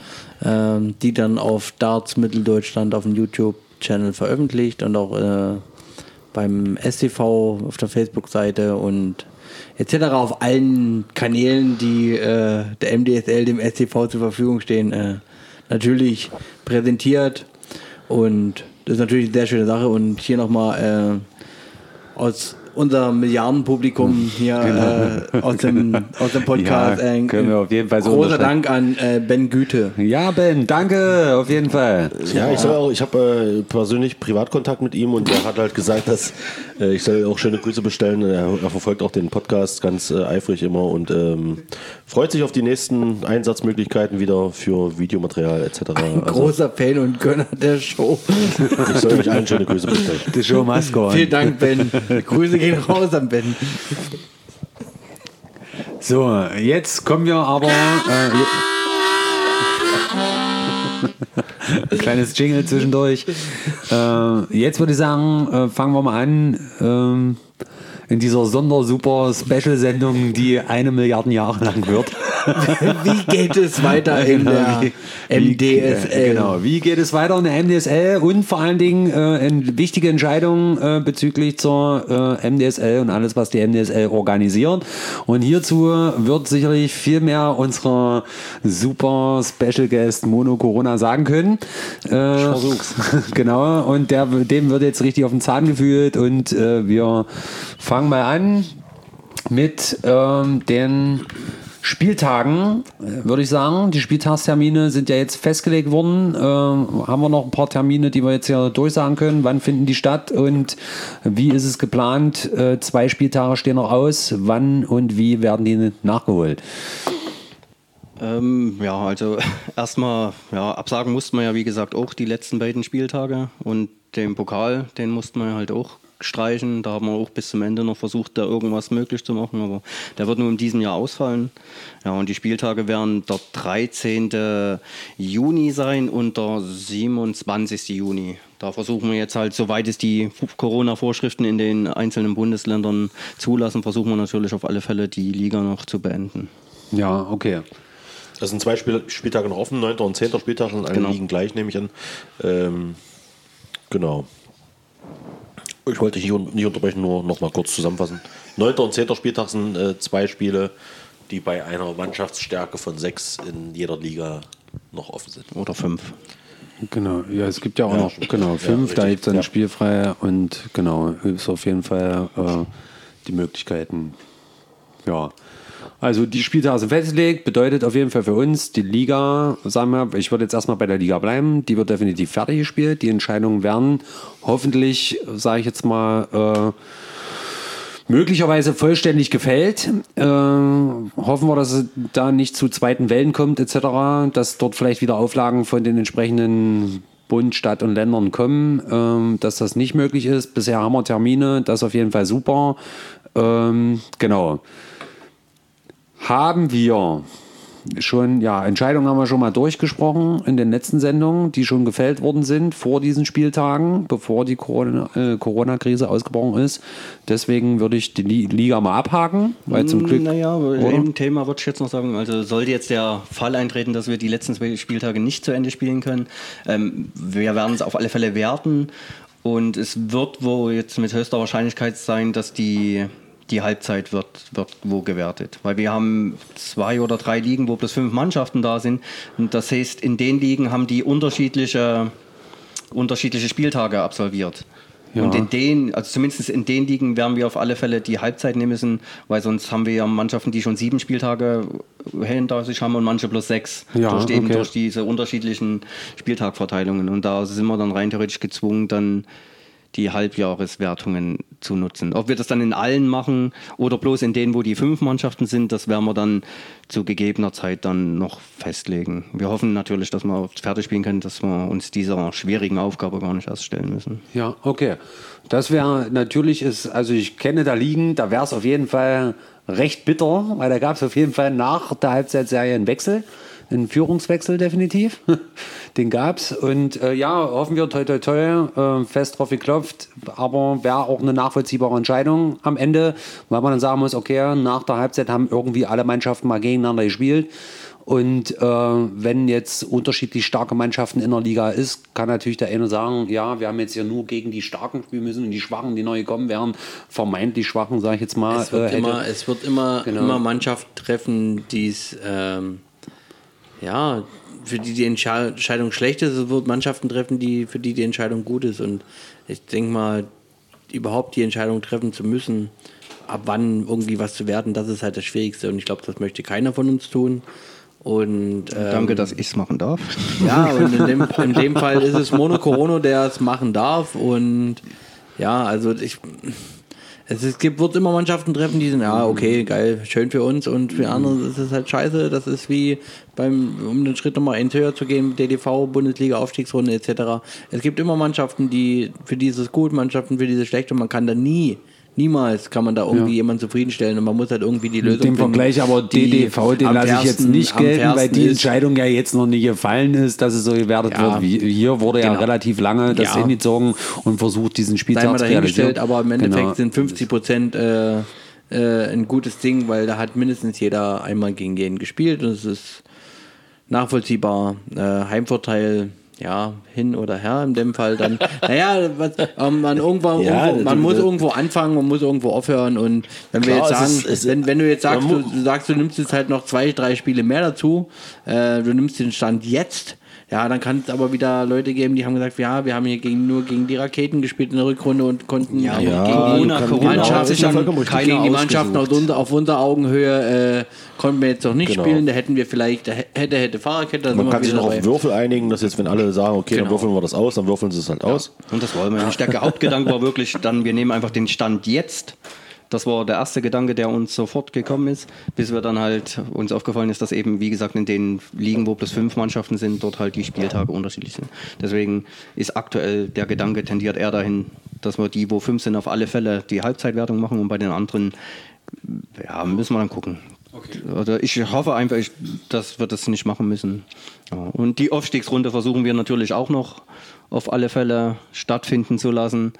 ähm, die dann auf Darts Mitteldeutschland auf dem YouTube YouTube-Channel veröffentlicht und auch äh, beim STV auf der Facebook-Seite und etc. auf allen Kanälen, die äh, der MDSL dem STV zur Verfügung stehen, äh, natürlich präsentiert. Und das ist natürlich eine sehr schöne Sache. Und hier nochmal äh, aus unser Milliardenpublikum hier äh, aus, dem, aus dem Podcast. Ja, können wir auf jeden Fall so Großer. Dank an äh, Ben Güte. Ja, Ben, danke, auf jeden Fall. Ja, ich, soll auch- ich habe äh, persönlich Privatkontakt mit ihm und er hat halt gesagt, dass äh, ich soll auch schöne Grüße bestellen. Er, er verfolgt auch den Podcast ganz äh, eifrig immer und ähm, freut sich auf die nächsten Einsatzmöglichkeiten wieder für Videomaterial etc. Also, Großer Fan und Gönner der Show. ich soll euch allen schöne Grüße bestellen. The Show must go on. Vielen Dank, Ben. Grüße gehen raus an Ben. So, jetzt kommen wir aber. Äh, Kleines Jingle zwischendurch. Äh, jetzt würde ich sagen, äh, fangen wir mal an. Ähm, in dieser Sonder-Super-Special-Sendung, die eine Milliarde Jahre lang wird. Wie geht es weiter in der Wie- MDSL? Genau. Wie geht es weiter in der MDSL und vor allen Dingen äh, wichtige Entscheidungen äh, bezüglich zur äh, MDSL und alles, was die MDSL organisiert. Und hierzu wird sicherlich viel mehr unserer super Special Guest Mono Corona sagen können. Äh, ich versuch's. genau. Und der, dem wird jetzt richtig auf den Zahn gefühlt und äh, wir fangen mal an mit ähm, den Spieltagen, äh, würde ich sagen. Die Spieltagstermine sind ja jetzt festgelegt worden. Ähm, haben wir noch ein paar Termine, die wir jetzt hier durchsagen können? Wann finden die statt und wie ist es geplant? Äh, zwei Spieltage stehen noch aus. Wann und wie werden die nachgeholt? Ähm, ja, also erstmal, ja, absagen mussten wir ja wie gesagt auch die letzten beiden Spieltage und den Pokal, den mussten wir halt auch streichen. Da haben wir auch bis zum Ende noch versucht, da irgendwas möglich zu machen, aber der wird nur in diesem Jahr ausfallen. Ja, und die Spieltage werden der 13. Juni sein und der 27. Juni. Da versuchen wir jetzt halt, soweit es die Corona-Vorschriften in den einzelnen Bundesländern zulassen, versuchen wir natürlich auf alle Fälle die Liga noch zu beenden. Ja, okay. Das sind zwei Spiel Spieltage noch offen, 9. und 10. Spieltag und alle Genau. liegen gleich, nehme ich an. Ähm, genau. Ich wollte dich nicht, un- nicht unterbrechen, nur noch mal kurz zusammenfassen. 9. und 10. Spieltag sind äh, zwei Spiele, die bei einer Mannschaftsstärke von sechs in jeder Liga noch offen sind. Oder fünf. Genau, ja, es gibt ja auch Ja, noch, genau, Ja, fünf, da richtig, gibt es dann ja. spielfrei und genau, ist auf jeden Fall äh, die Möglichkeiten. Ja. Also die Spieltage sind festgelegt, bedeutet auf jeden Fall für uns, die Liga, sagen wir, ich würde jetzt erstmal bei der Liga bleiben, die wird definitiv fertig gespielt. Die Entscheidungen werden hoffentlich, sage ich jetzt mal, äh, möglicherweise vollständig gefällt. Äh, hoffen wir, dass es da nicht zu zweiten Wellen kommt, etc., dass dort vielleicht wieder Auflagen von den entsprechenden Bund, Stadt und Ländern kommen, ähm, dass das nicht möglich ist. Bisher haben wir Termine, das ist auf jeden Fall super. Ähm, genau. Haben wir schon, ja, Entscheidungen haben wir schon mal durchgesprochen in den letzten Sendungen, die schon gefällt worden sind vor diesen Spieltagen, bevor die äh, Corona-Krise ausgebrochen ist. Deswegen würde ich die Li- Liga mal abhaken, weil zum Glück. Naja, im Thema würde ich jetzt noch sagen, also sollte jetzt der Fall eintreten, dass wir die letzten zwei Spieltage nicht zu Ende spielen können, ähm, wir werden es auf alle Fälle werten und es wird wohl jetzt mit höchster Wahrscheinlichkeit sein, dass die die Halbzeit wird, wird wo gewertet. Weil wir haben zwei oder drei Ligen, wo bloß fünf Mannschaften da sind. Und das heißt, in den Ligen haben die unterschiedliche, unterschiedliche Spieltage absolviert. Ja. Und in den, also zumindest in den Ligen werden wir auf alle Fälle die Halbzeit nehmen müssen, weil sonst haben wir ja Mannschaften, die schon sieben Spieltage hinter sich haben und manche plus sechs. Ja, durch, eben okay. durch diese unterschiedlichen Spieltagverteilungen. Und da sind wir dann rein theoretisch gezwungen, dann die Halbjahreswertungen zu nutzen. Ob wir das dann in allen machen oder bloß in denen, wo die fünf Mannschaften sind, das werden wir dann zu gegebener Zeit dann noch festlegen. Wir hoffen natürlich, dass wir fertig spielen können, dass wir uns dieser schwierigen Aufgabe gar nicht erst stellen müssen. Ja, okay. Das wäre natürlich ist, also ich kenne da liegen, da wäre es auf jeden Fall recht bitter, weil da gab es auf jeden Fall nach der Halbzeitserie einen Wechsel, einen Führungswechsel definitiv. Den gab es. Und äh, ja, hoffen wir toi toi toi, äh, fest drauf geklopft, aber wäre auch eine nachvollziehbare Entscheidung am Ende, weil man dann sagen muss, okay, nach der Halbzeit haben irgendwie alle Mannschaften mal gegeneinander gespielt. Und äh, wenn jetzt unterschiedlich starke Mannschaften in der Liga ist, kann natürlich der eine sagen, ja, wir haben jetzt ja nur gegen die Starken spielen müssen und die Schwachen, die neu kommen werden, vermeintlich Schwachen, sage ich jetzt mal. Es wird äh, immer, es wird immer, Genau. immer Mannschaften treffen, die es, ähm, ja, für die die Entsche- Entscheidung schlecht ist. Es wird Mannschaften treffen, die, für die die Entscheidung gut ist. Und ich denke mal, überhaupt die Entscheidung treffen zu müssen, ab wann irgendwie was zu werden, das ist halt das Schwierigste. Und ich glaube, das möchte keiner von uns tun. Und ähm, Danke, dass ich es machen darf. ja, und in dem, in dem Fall ist es Mono Corono, der es machen darf. Und ja, also ich. Es ist, gibt, wird immer Mannschaften treffen, die sind, ja, okay, geil, schön für uns und für andere ist es halt scheiße. Das ist wie beim, um den Schritt nochmal eins höher zu gehen, DDV, Bundesliga, Aufstiegsrunde etc. Es gibt immer Mannschaften, die für dieses gut, Mannschaften für diese schlecht und man kann da nie, niemals kann man da irgendwie Ja. jemanden zufriedenstellen und man muss halt irgendwie die Mit Lösung dem finden, Vergleich aber DDV, den lasse ich jetzt nicht gelten, weil die. Entscheidung ja jetzt noch nicht gefallen ist, dass es so gewertet Ja. wird. Wie, hier wurde ja Genau. relativ lange das Ja. hingezogen und versucht, diesen Spieltag zu realisieren. aber im Endeffekt Genau. sind 50 Prozent äh, äh, ein gutes Ding, weil da hat mindestens jeder einmal gegen jeden gespielt und es ist nachvollziehbar. Äh, Heimvorteil, ja, hin oder her in dem Fall dann. naja, was, ähm, man, irgendwann, Ja, irgendwo, man muss irgendwo anfangen, man muss irgendwo aufhören und wenn wir Klar, jetzt es sagen, ist- es- wenn, wenn du jetzt sagst, du, du sagst, du nimmst jetzt halt noch zwei, drei Spiele mehr dazu, äh, du nimmst den Stand jetzt, ja, dann kann es aber wieder Leute geben, die haben gesagt, ja, wir haben hier gegen, nur gegen die Raketen gespielt in der Rückrunde und konnten Ja, ja, gegen die Corona, Corona genau, ja gegen die Mannschaften auf, unser, auf unserer Augenhöhe äh, konnten wir jetzt noch nicht Genau. spielen. Da hätten wir vielleicht, da hätte, hätte sind Man kann sich noch auf dabei. Würfel einigen, dass jetzt, wenn alle sagen, okay, dann Genau. würfeln wir das aus, dann würfeln sie es halt aus. Und das wollen wir nicht. Der Hauptgedanke war wirklich dann, wir nehmen einfach den Stand jetzt. Das war der erste Gedanke, der uns sofort gekommen ist, bis wir dann halt uns aufgefallen ist, dass eben, wie gesagt, in den Ligen, wo plus fünf Mannschaften sind, dort halt die Spieltage unterschiedlich sind. Deswegen ist aktuell der Gedanke tendiert eher dahin, dass wir die, wo fünf sind, auf alle Fälle die Halbzeitwertung machen und bei den anderen, ja, müssen wir dann gucken. Also ich hoffe einfach, ich, dass wir das nicht machen müssen. Ja. Und die Aufstiegsrunde versuchen wir natürlich auch noch auf alle Fälle stattfinden zu lassen.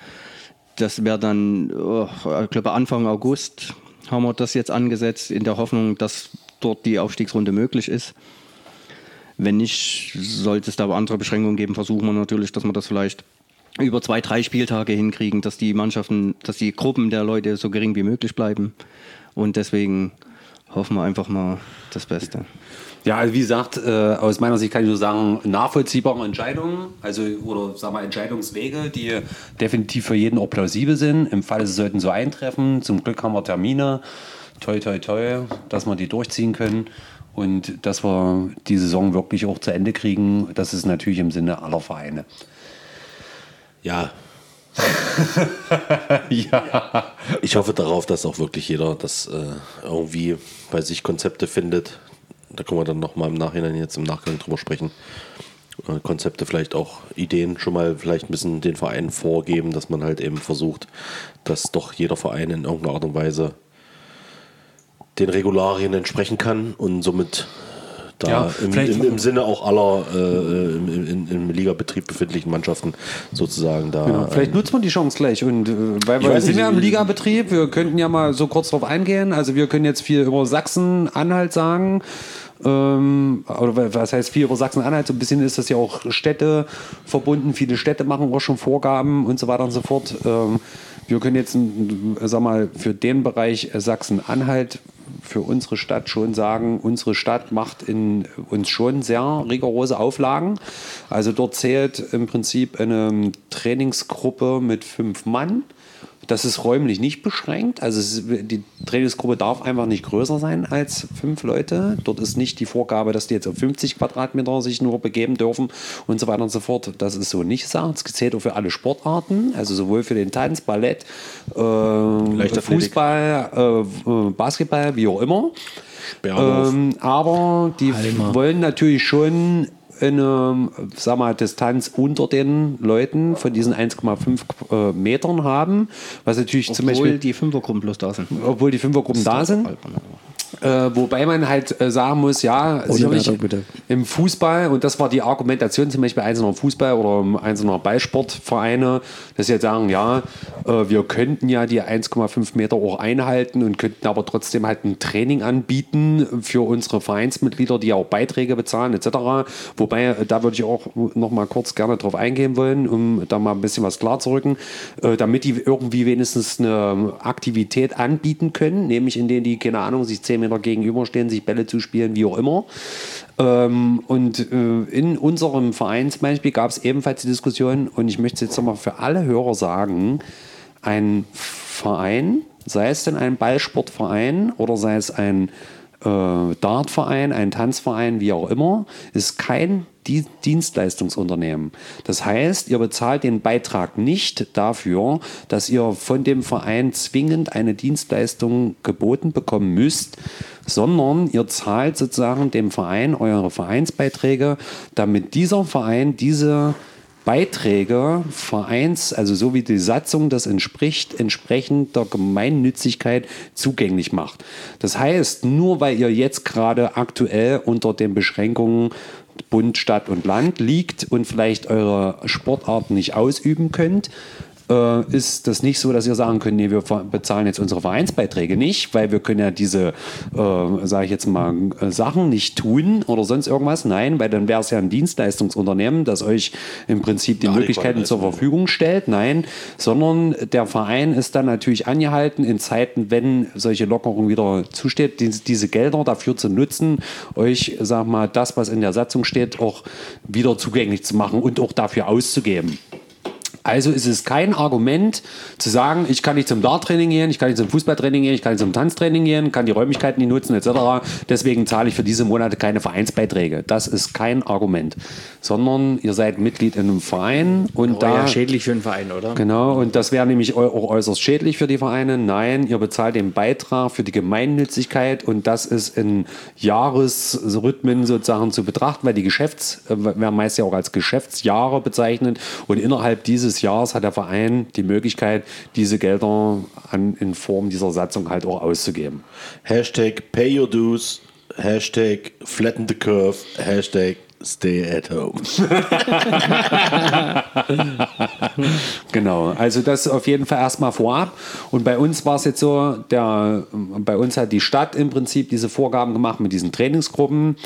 Das wäre dann, oh, ich glaube, Anfang August haben wir das jetzt angesetzt, in der Hoffnung, dass dort die Aufstiegsrunde möglich ist. Wenn nicht, sollte es da andere Beschränkungen geben, versuchen wir natürlich, dass wir das vielleicht über zwei, drei Spieltage hinkriegen, dass die Mannschaften, dass die Gruppen der Leute so gering wie möglich bleiben. Und deswegen hoffen wir einfach mal das Beste. Ja, also wie gesagt, äh, aus meiner Sicht kann ich nur sagen, nachvollziehbare Entscheidungen, also oder sag mal Entscheidungswege, die definitiv für jeden auch plausibel sind. Im Falle sie sollten so eintreffen. Zum Glück haben wir Termine. Toi, toi, toi, dass wir die durchziehen können und dass wir die Saison wirklich auch zu Ende kriegen. Das ist natürlich im Sinne aller Vereine. Ja, ja. ich hoffe darauf, dass auch wirklich jeder das äh, irgendwie bei sich Konzepte findet. Da können wir dann nochmal im Nachhinein jetzt im Nachgang drüber sprechen. Äh, Konzepte vielleicht auch Ideen schon mal vielleicht ein bisschen den Vereinen vorgeben, dass man halt eben versucht, dass doch jeder Verein in irgendeiner Art und Weise den Regularien entsprechen kann und somit da Ja, im, im, im Sinne auch aller äh, im, im, im Ligabetrieb befindlichen Mannschaften sozusagen da. Genau. Vielleicht nutzt man die Chance gleich. Und äh, weil weiß sind ja im wie- Ligabetrieb, wir könnten ja mal so kurz drauf eingehen. Also wir können jetzt viel über Sachsen-Anhalt sagen. Ähm, oder was heißt viel über Sachsen-Anhalt? So ein bisschen ist das ja auch Städte verbunden. Viele Städte machen auch schon Vorgaben und so weiter und so fort. Ähm, wir können jetzt, ähm, sag mal, für den Bereich Sachsen-Anhalt für unsere Stadt schon sagen, unsere Stadt macht in uns schon sehr rigorose Auflagen. Also dort zählt im Prinzip eine Trainingsgruppe mit fünf Mann. Das ist räumlich nicht beschränkt. Also es die Trainingsgruppe darf einfach nicht größer sein als fünf Leute. Dort ist nicht die Vorgabe, dass die jetzt auf 50 Quadratmeter sich nur begeben dürfen und so weiter und so fort. Das ist so nicht gesagt. Es zählt auch für alle Sportarten, also sowohl für den Tanz, Ballett, äh, Leichtathletik. Fußball, äh, äh, Basketball, wie auch immer. Ähm, aber die Halmer. wollen natürlich schon eine sag mal, Distanz unter den Leuten von diesen 1,5 äh, Metern haben, was natürlich zum Obwohl Beispiel, die Fünfergruppen bloß da sind. obwohl die Fünfergruppen da sind. Aber- Äh, wobei man halt äh, sagen muss, ja, sicherlich Wertung, im Fußball, und das war die Argumentation zum Beispiel einzelner Fußball- oder einzelner Ballsportvereine, dass sie jetzt sagen, ja, äh, wir könnten ja die 1,5 Meter auch einhalten und könnten aber trotzdem halt ein Training anbieten für unsere Vereinsmitglieder, die auch Beiträge bezahlen etc. Wobei, äh, da würde ich auch noch mal kurz gerne drauf eingehen wollen, um da mal ein bisschen was klar zu rücken, äh, damit die irgendwie wenigstens eine Aktivität anbieten können, nämlich in denen die, keine Ahnung, sich 10 Meter gegenüberstehen, sich Bälle zuspielen, wie auch immer. Ähm, und äh, in unserem Verein zum Beispiel gab es ebenfalls die Diskussion, und ich möchte es jetzt nochmal für alle Hörer sagen, ein Verein, sei es denn ein Ballsportverein oder sei es ein äh, Dartverein, ein Tanzverein, wie auch immer, ist kein Di- Dienstleistungsunternehmen. Das heißt, ihr bezahlt den Beitrag nicht dafür, dass ihr von dem Verein zwingend eine Dienstleistung geboten bekommen müsst, sondern ihr zahlt sozusagen dem Verein eure Vereinsbeiträge, damit dieser Verein diese Beiträge Vereins, also so wie die Satzung das entspricht, entsprechend der Gemeinnützigkeit zugänglich macht. Das heißt, nur weil ihr jetzt gerade aktuell unter den Beschränkungen Bund, Stadt und Land liegt und vielleicht eure Sportart nicht ausüben könnt, äh, ist das nicht so, dass ihr sagen könnt, nee, wir bezahlen jetzt unsere Vereinsbeiträge nicht, weil wir können ja diese, äh, sage ich jetzt mal, äh, Sachen nicht tun oder sonst irgendwas. Nein, weil dann wäre es ja ein Dienstleistungsunternehmen, das euch im Prinzip die Eine Möglichkeiten zur Verfügung stellt. Nein, sondern der Verein ist dann natürlich angehalten, in Zeiten, wenn solche Lockerung wieder zusteht, diese, diese Gelder dafür zu nutzen, euch, sag mal, das, was in der Satzung steht, auch wieder zugänglich zu machen und auch dafür auszugeben. Also ist es kein Argument zu sagen, ich kann nicht zum Darttraining gehen, ich kann nicht zum Fußballtraining gehen, ich kann nicht zum Tanztraining gehen, kann die Räumlichkeiten nicht nutzen etc. Deswegen zahle ich für diese Monate keine Vereinsbeiträge. Das ist kein Argument, sondern ihr seid Mitglied in einem Verein und Oh, da ja, schädlich für den Verein, oder? Genau, und das wäre nämlich auch äußerst schädlich für die Vereine. Nein, ihr bezahlt den Beitrag für die Gemeinnützigkeit und das ist in Jahresrhythmen sozusagen zu betrachten, weil die Geschäfts, äh, werden meist ja auch als Geschäftsjahre bezeichnet und innerhalb dieses Jahres hat der Verein die Möglichkeit, diese Gelder an, in Form dieser Satzung halt auch auszugeben. Hashtag pay your dues, Hashtag flatten the curve, Hashtag stay at home. Genau, also das auf jeden Fall erstmal vorab. Und bei uns war es jetzt so, der, bei uns hat die Stadt im Prinzip diese Vorgaben gemacht mit diesen Trainingsgruppen,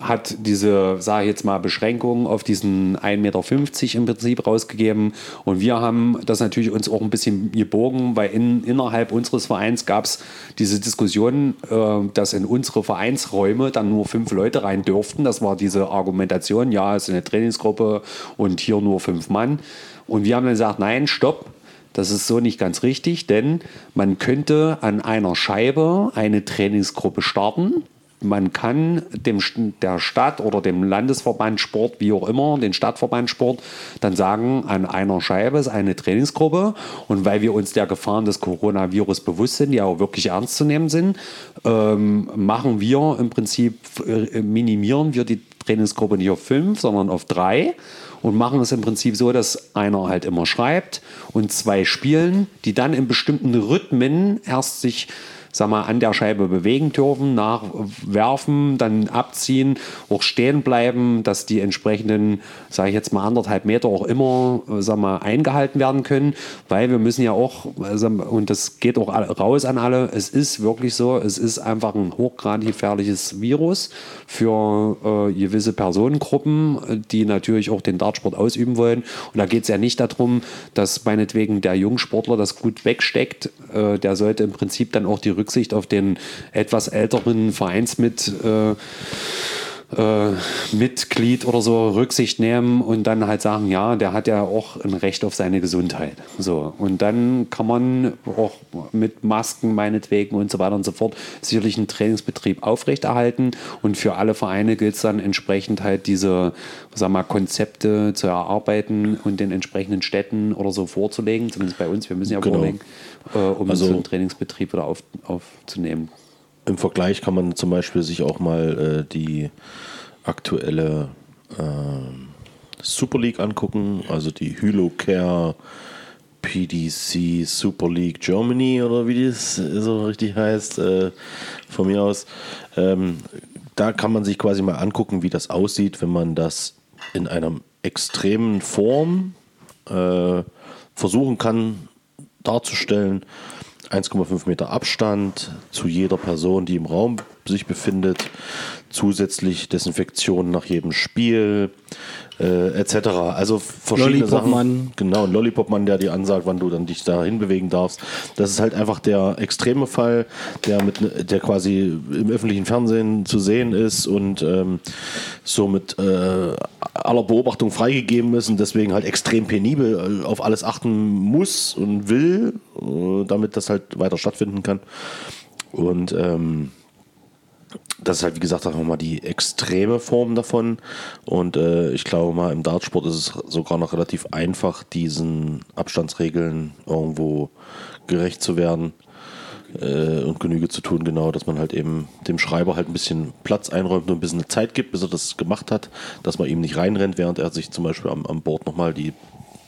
hat diese, sage ich jetzt mal, Beschränkungen auf diesen 1,50 Meter im Prinzip rausgegeben. Und wir haben das natürlich uns auch ein bisschen gebogen, weil in, innerhalb unseres Vereins gab es diese Diskussion, äh, dass in unsere Vereinsräume dann nur fünf Leute rein dürften. Das war diese Argumentation, ja, es ist eine Trainingsgruppe und hier nur fünf Mann. Und wir haben dann gesagt, nein, stopp. Das ist so nicht ganz richtig, denn man könnte an einer Scheibe eine Trainingsgruppe starten. Man kann dem, der Stadt oder dem Landesverband Sport, wie auch immer, den Stadtverband Sport, dann sagen, an einer Scheibe ist eine Trainingsgruppe. Und weil wir uns der Gefahren des Coronavirus bewusst sind, die auch wirklich ernst zu nehmen sind, ähm, machen wir im Prinzip, äh, minimieren wir die Trainingsgruppe nicht auf fünf, sondern auf drei und machen es im Prinzip so, dass einer halt immer schreibt und zwei spielen, die dann in bestimmten Rhythmen erst sich sag mal, an der Scheibe bewegen dürfen, nachwerfen, dann abziehen, auch stehen bleiben, dass die entsprechenden, sage ich jetzt mal, anderthalb Meter auch immer, sag mal, eingehalten werden können, weil wir müssen ja auch, und das geht auch raus an alle, es ist wirklich so, es ist einfach ein hochgradig gefährliches Virus für äh, gewisse Personengruppen, die natürlich auch den Dartsport ausüben wollen. Und da geht es ja nicht darum, dass meinetwegen der Jungsportler das gut wegsteckt. Äh, der sollte im Prinzip dann auch die Rücksicht auf den etwas älteren Vereinsmit äh, äh, Mitglied oder so Rücksicht nehmen und dann halt sagen, ja, der hat ja auch ein Recht auf seine Gesundheit. So. Und dann kann man auch mit Masken meinetwegen und so weiter und so fort sicherlich einen Trainingsbetrieb aufrechterhalten. Und für alle Vereine gilt es dann entsprechend halt diese, sag mal, Konzepte zu erarbeiten und den entsprechenden Städten oder so vorzulegen. Zumindest bei uns, wir müssen ja Genau. vorlegen, äh, um Also- so einen Trainingsbetrieb wieder auf, aufzunehmen. Im Vergleich kann man zum Beispiel sich auch mal äh, die aktuelle ähm, Super League angucken, also die Hylocare PDC Super League Germany oder wie das so richtig heißt, äh, von mir aus. Ähm, da kann man sich quasi mal angucken, wie das aussieht, wenn man das in einer extremen Form äh, versuchen kann darzustellen. 1,5 Meter Abstand zu jeder Person, die im Raum sich befindet, zusätzlich Desinfektion nach jedem Spiel, äh, etc. Also verschiedene Lollipop-Mann. Sachen. Genau, ein Lollipop-Mann, der dir ansagt, wann du dann dich da hinbewegen darfst. Das ist halt einfach der extreme Fall, der mit der quasi im öffentlichen Fernsehen zu sehen ist und ähm, so mit äh, aller Beobachtung freigegeben ist und deswegen halt extrem penibel äh, auf alles achten muss und will, äh, damit das halt weiter stattfinden kann. Und ähm, das ist halt, wie gesagt, auch nochmal die extreme Form davon. Und äh, ich glaube mal, im Dartsport ist es sogar noch relativ einfach, diesen Abstandsregeln irgendwo gerecht zu werden äh, und Genüge zu tun, genau, dass man halt eben dem Schreiber halt ein bisschen Platz einräumt und ein bisschen Zeit gibt, bis er das gemacht hat, dass man ihm nicht reinrennt, während er sich zum Beispiel am, am Board nochmal die,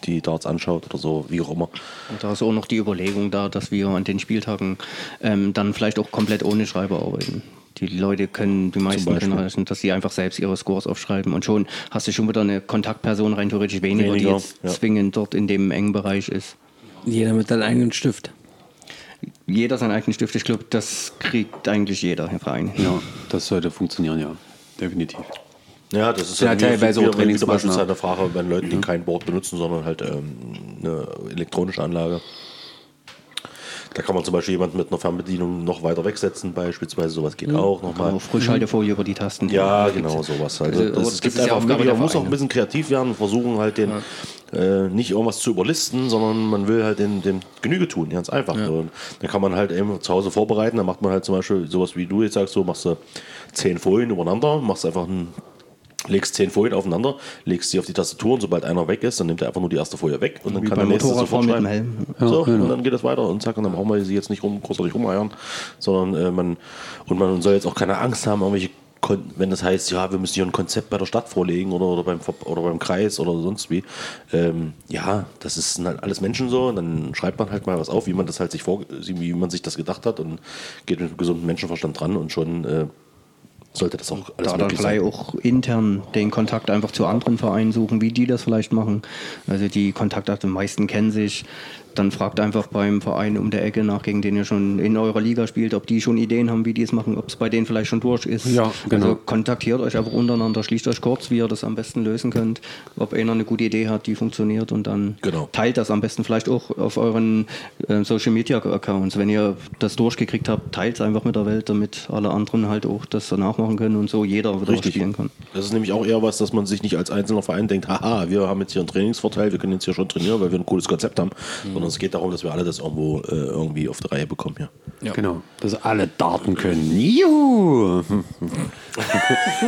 die Darts anschaut oder so, wie auch immer. Und da ist auch noch die Überlegung da, dass wir an den Spieltagen ähm, dann vielleicht auch komplett ohne Schreiber arbeiten. Die Leute können, die meisten können reichen, dass sie einfach selbst ihre Scores aufschreiben und schon hast du schon wieder eine Kontaktperson rein theoretisch weniger, die Weniger, jetzt ja. zwingend dort in dem engen Bereich ist. Jeder mit seinem eigenen Stift. Jeder seinen eigenen Stift. Ich glaube, das kriegt eigentlich jeder rein. Ja, das sollte funktionieren, ja. Definitiv. Ja, das ist Ja, halt teilweise auch wieder, wieder Trainingsmaßnahmen. beispielsweise eine Frage bei Leuten, die kein Board benutzen, sondern halt ähm, eine elektronische Anlage. Da kann man zum Beispiel jemanden mit einer Fernbedienung noch weiter wegsetzen, beispielsweise sowas geht auch nochmal. Auf Frischhaltefolie über die Tasten. Ja, genau, sowas. Also, Also, das, aber es das gibt ja einfach der man muss auch ein bisschen kreativ werden und versuchen halt den, äh, nicht irgendwas zu überlisten, sondern man will halt den, dem Genüge tun, ganz einfach. Und dann kann man halt eben zu Hause vorbereiten, dann macht man halt zum Beispiel sowas wie du jetzt sagst, so machst du zehn Folien übereinander, machst einfach ein legst zehn Folien aufeinander, legst sie auf die Tastatur und sobald einer weg ist, dann nimmt er einfach nur die erste Folie weg und dann Wie kann der nächste sofort schreiben. Helm. so, genau. und dann geht es weiter und zack, und dann brauchen wir sie jetzt nicht rum, großartig rumeiern, sondern äh, man, und man soll jetzt auch keine Angst haben, irgendwelche wenn das heißt, ja, wir müssen hier ein Konzept bei der Stadt vorlegen oder, oder, beim, oder beim Kreis oder sonst wie. Ähm, ja, das ist halt alles Menschen so. Und dann schreibt man halt mal was auf, wie man das halt sich vor, wie man sich das gedacht hat und geht mit gesundem Menschenverstand dran und schon äh, sollte das auch alles da dann möglich vielleicht sein. auch intern den Kontakt einfach zu anderen Vereinen suchen, wie die das vielleicht machen. Also die Kontakte, die meisten kennen sich. Dann fragt einfach beim Verein um der Ecke nach, gegen den ihr schon in eurer Liga spielt, ob die schon Ideen haben, wie die es machen, ob es bei denen vielleicht schon durch ist. Ja, genau. Also kontaktiert euch einfach untereinander, schließt euch kurz, wie ihr das am besten lösen könnt, ob einer eine gute Idee hat, die funktioniert und dann Genau. teilt das am besten vielleicht auch auf euren äh, Social Media Accounts. Wenn ihr das durchgekriegt habt, teilt es einfach mit der Welt, damit alle anderen halt auch das danach machen können und so jeder wieder Richtig. spielen kann. Das ist nämlich auch eher was, dass man sich nicht als einzelner Verein denkt, haha, wir haben jetzt hier einen Trainingsvorteil, wir können jetzt hier schon trainieren, weil wir ein cooles Konzept haben, sondern es geht darum, dass wir alle das irgendwo äh, irgendwie auf die Reihe bekommen hier. Genau, dass alle darten können. Juhu!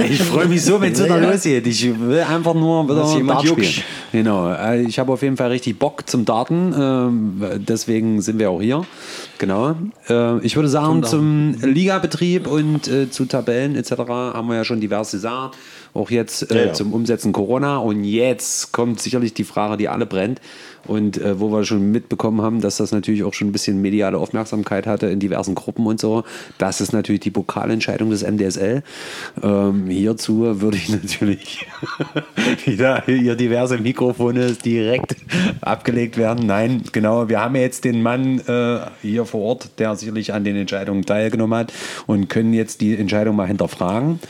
ich freue mich so, wenn es wieder losgeht. Ich will einfach nur wieder jemand Dart juckt. spielen. Genau, äh, ich habe auf jeden Fall richtig Bock zum Darten. ähm, Deswegen sind wir auch hier. Genau. Äh, Ich würde sagen, zum Ligabetrieb und äh, zu Tabellen etc. haben wir ja schon diverse gesagt. Auch jetzt Ja, ja. zum Umsetzen Corona. Und jetzt kommt sicherlich die Frage, die alle brennt. Und äh, wo wir schon mitbekommen haben, dass das natürlich auch schon ein bisschen mediale Aufmerksamkeit hatte in diversen Gruppen und so. Das ist natürlich die Pokalentscheidung des MDSL. Ähm, hierzu würde ich natürlich wieder hier diverse Mikrofone direkt abgelegt werden. Nein, genau, wir haben jetzt den Mann äh, hier vor Ort, der sicherlich an den Entscheidungen teilgenommen hat und können jetzt die Entscheidung mal hinterfragen.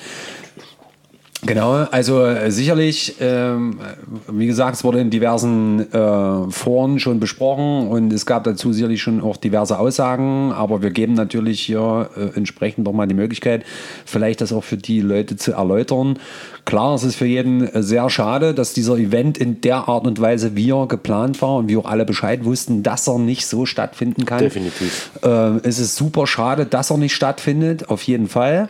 Genau, also äh, sicherlich, ähm, wie gesagt, es wurde in diversen äh, Foren schon besprochen und es gab dazu sicherlich schon auch diverse Aussagen, aber wir geben natürlich hier äh, entsprechend nochmal die Möglichkeit, vielleicht das auch für die Leute zu erläutern. Klar, es ist für jeden äh, sehr schade, dass dieser Event in der Art und Weise, wie er geplant war und wie auch alle Bescheid wussten, dass er nicht so stattfinden kann. Definitiv. Äh, es ist super schade, dass er nicht stattfindet, auf jeden Fall.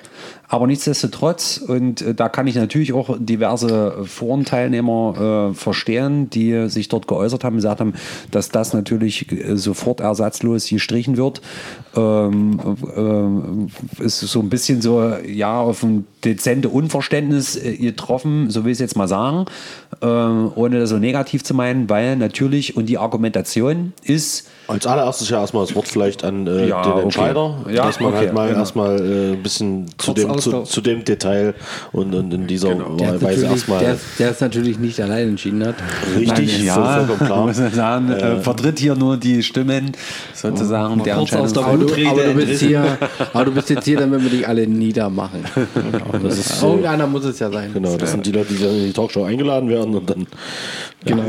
Aber nichtsdestotrotz, und äh, da kann ich natürlich auch diverse Forenteilnehmer äh, verstehen, die sich dort geäußert haben, gesagt haben, dass das natürlich äh, sofort ersatzlos gestrichen wird. Ähm, äh, ist so ein bisschen so, ja, auf ein dezente Unverständnis äh, getroffen, so will ich es jetzt mal sagen, äh, ohne das so negativ zu meinen, weil natürlich, und die Argumentation ist, Als allererstes ja erstmal das Wort vielleicht an äh, Ja, den okay. Entscheider, Ja, dass man okay, halt mal genau. erstmal äh, ein bisschen zu Kurz dem, zu, zu dem Detail und, und in dieser Der ist, Weise der, erstmal ist- der ist natürlich nicht allein entschieden hat. richtig, ja, voll, vollkommen klar. muss man sagen, äh, vertritt hier nur die Stimmen sozusagen der kurz aus der. Aber du, aber, du bist hier, aber du bist jetzt hier, damit wir dich alle niedermachen. Das ist so, Irgendeiner muss es ja sein. genau, das sind die Leute, die dann in die Talkshow eingeladen werden und dann Genau.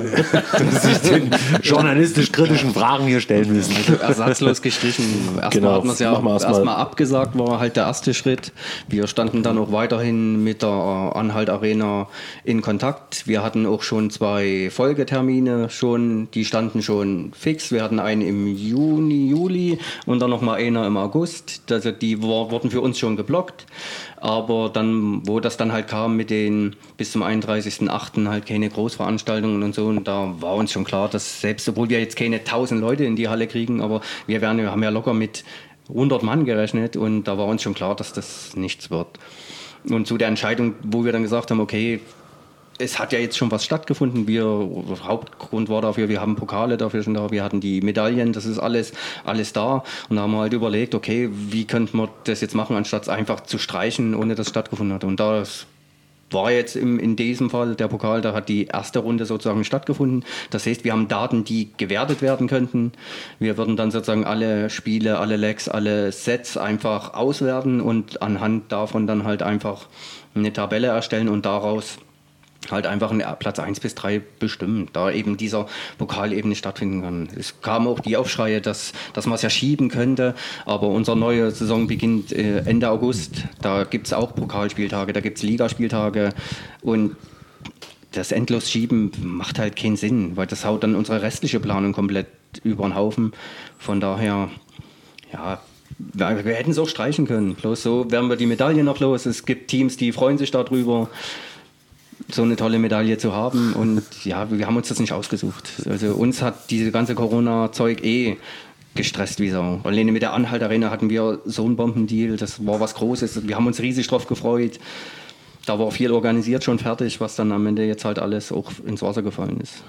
sich den journalistisch kritischen Fragen hier stellen müssen. ersatzlos gestrichen. Erstmal Genau, hatten wir es ja erstmal- erstmal abgesagt, war halt der erste Schritt. Wir standen dann auch weiterhin mit der Anhalt Arena in Kontakt. Wir hatten auch schon zwei Folgetermine schon, die standen schon fix. Wir hatten einen im Juni, Juli und dann nochmal einer im August. Also die war, wurden für uns schon geblockt. Aber dann, wo das dann halt kam mit den bis zum 31.08. halt keine Großveranstaltungen und so, und da war uns schon klar, dass selbst obwohl wir jetzt keine 1000 Leute in die Halle kriegen, aber wir, werden, wir haben ja locker mit 100 Mann gerechnet und da war uns schon klar, dass das nichts wird. Und zu der Entscheidung, wo wir dann gesagt haben, okay, es hat ja jetzt schon was stattgefunden. Wir, Hauptgrund war dafür, wir haben Pokale dafür schon da, wir hatten die Medaillen, das ist alles, alles da. Und da haben wir halt überlegt, okay, wie könnte man das jetzt machen, anstatt es einfach zu streichen, ohne dass es stattgefunden hat. Und das war jetzt im, in diesem Fall der Pokal, da hat die erste Runde sozusagen stattgefunden. Das heißt, wir haben Daten, die gewertet werden könnten. Wir würden dann sozusagen alle Spiele, alle Legs, alle Sets einfach auswerten und anhand davon dann halt einfach eine Tabelle erstellen und daraus halt einfach einen Platz 1 bis 3 bestimmen, da eben dieser Pokal eben nicht stattfinden kann. Es kamen auch die Aufschreie, dass, dass man es ja schieben könnte, aber unsere neue Saison beginnt äh, Ende August. Da gibt es auch Pokalspieltage, da gibt es Ligaspieltage und das endlos Schieben macht halt keinen Sinn, weil das haut dann unsere restliche Planung komplett über den Haufen. Von daher, ja, wir, wir hätten es auch streichen können. Bloß so werden wir die Medaille noch los. Es gibt Teams, die freuen sich darüber so eine tolle Medaille zu haben. Und ja, wir haben uns das nicht ausgesucht. Also uns hat diese ganze Corona-Zeug eh gestresst wie Sau. Alleine mit der Anhalt Arena hatten wir so einen Bombendeal, das war was Großes. Wir haben uns riesig drauf gefreut. Da war viel organisiert schon fertig, was dann am Ende jetzt halt alles auch ins Wasser gefallen ist.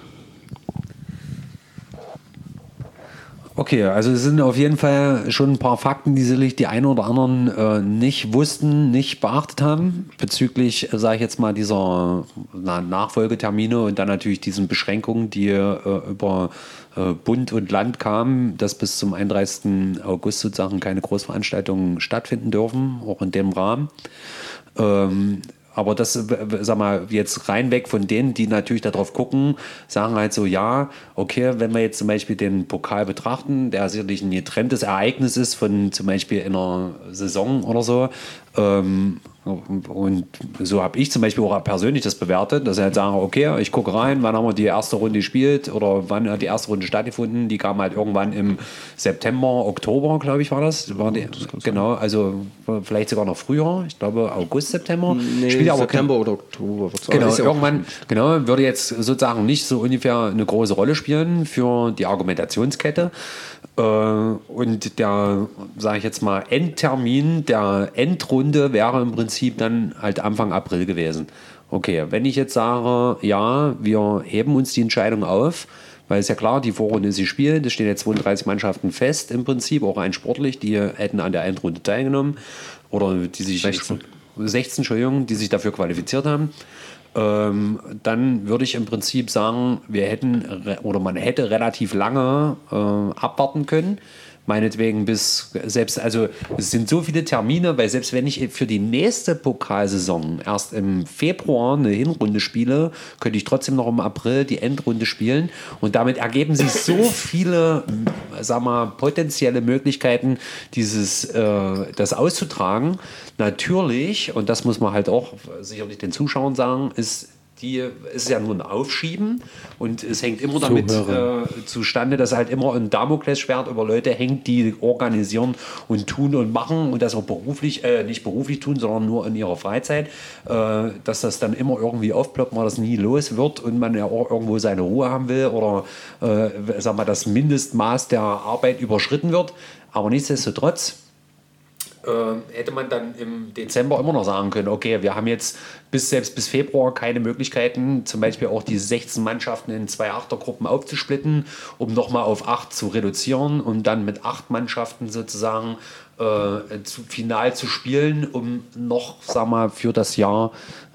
Okay, also es sind auf jeden Fall schon ein paar Fakten, die sicherlich die einen oder anderen äh, nicht wussten, nicht beachtet haben, bezüglich, sage ich jetzt mal, dieser na, Nachfolgetermine und dann natürlich diesen Beschränkungen, die äh, über äh, Bund und Land kamen, dass bis zum 31. August sozusagen keine Großveranstaltungen stattfinden dürfen, auch in dem Rahmen. Ähm, aber das, sag mal, jetzt rein weg von denen, die natürlich darauf gucken, sagen halt so, ja, okay, wenn wir jetzt zum Beispiel den Pokal betrachten, der sicherlich ein getrenntes Ereignis ist von zum Beispiel einer Saison oder so, ähm, und so habe ich zum Beispiel auch persönlich das bewertet, dass ich halt sage, okay, ich gucke rein, wann haben wir die erste Runde gespielt oder wann hat die erste Runde stattgefunden. Die kam halt irgendwann im September, Oktober, glaube ich, war das. War die, genau, also vielleicht sogar noch früher. Ich glaube August, September. Spielt aber September oder Oktober. Genau, ja irgendwann genau, würde jetzt sozusagen nicht so ungefähr eine große Rolle spielen für die Argumentationskette. Äh, und der, sage ich jetzt mal, Endtermin der Endrunde wäre im Prinzip dann halt Anfang April gewesen. Okay, wenn ich jetzt sage, ja, wir heben uns die Entscheidung auf, weil es ja klar, die Vorrunde ist gespielt, es stehen jetzt 32 Mannschaften fest im Prinzip, auch rein sportlich, die hätten an der Endrunde teilgenommen oder die sich 16. 16 Entschuldigung, die sich dafür qualifiziert haben. Ähm, dann würde ich im Prinzip sagen, wir hätten oder man hätte relativ lange äh, abwarten können. Meinetwegen bis selbst, also es sind so viele Termine, weil selbst wenn ich für die nächste Pokalsaison erst im Februar eine Hinrunde spiele, könnte ich trotzdem noch im April die Endrunde spielen. Und damit ergeben sich so viele, sag mal, potenzielle Möglichkeiten, dieses, äh, das auszutragen. Natürlich, und das muss man halt auch sicherlich den Zuschauern sagen, ist die ist ja nur ein Aufschieben und es hängt immer damit äh, zustande, dass halt immer ein Damoklesschwert über Leute hängt, die organisieren und tun und machen und das auch beruflich, äh, nicht beruflich tun, sondern nur in ihrer Freizeit, äh, dass das dann immer irgendwie aufploppt, man das nie los wird und man ja auch irgendwo seine Ruhe haben will oder äh, sag mal, das Mindestmaß der Arbeit überschritten wird. Aber nichtsdestotrotz äh, hätte man dann im Dezember immer noch sagen können, okay, wir haben jetzt bis selbst bis Februar keine Möglichkeiten, zum Beispiel auch die 16 Mannschaften in zwei Achtergruppen aufzusplitten, um nochmal auf acht zu reduzieren und dann mit acht Mannschaften sozusagen äh, zu, final zu spielen, um noch, sag mal, für das Jahr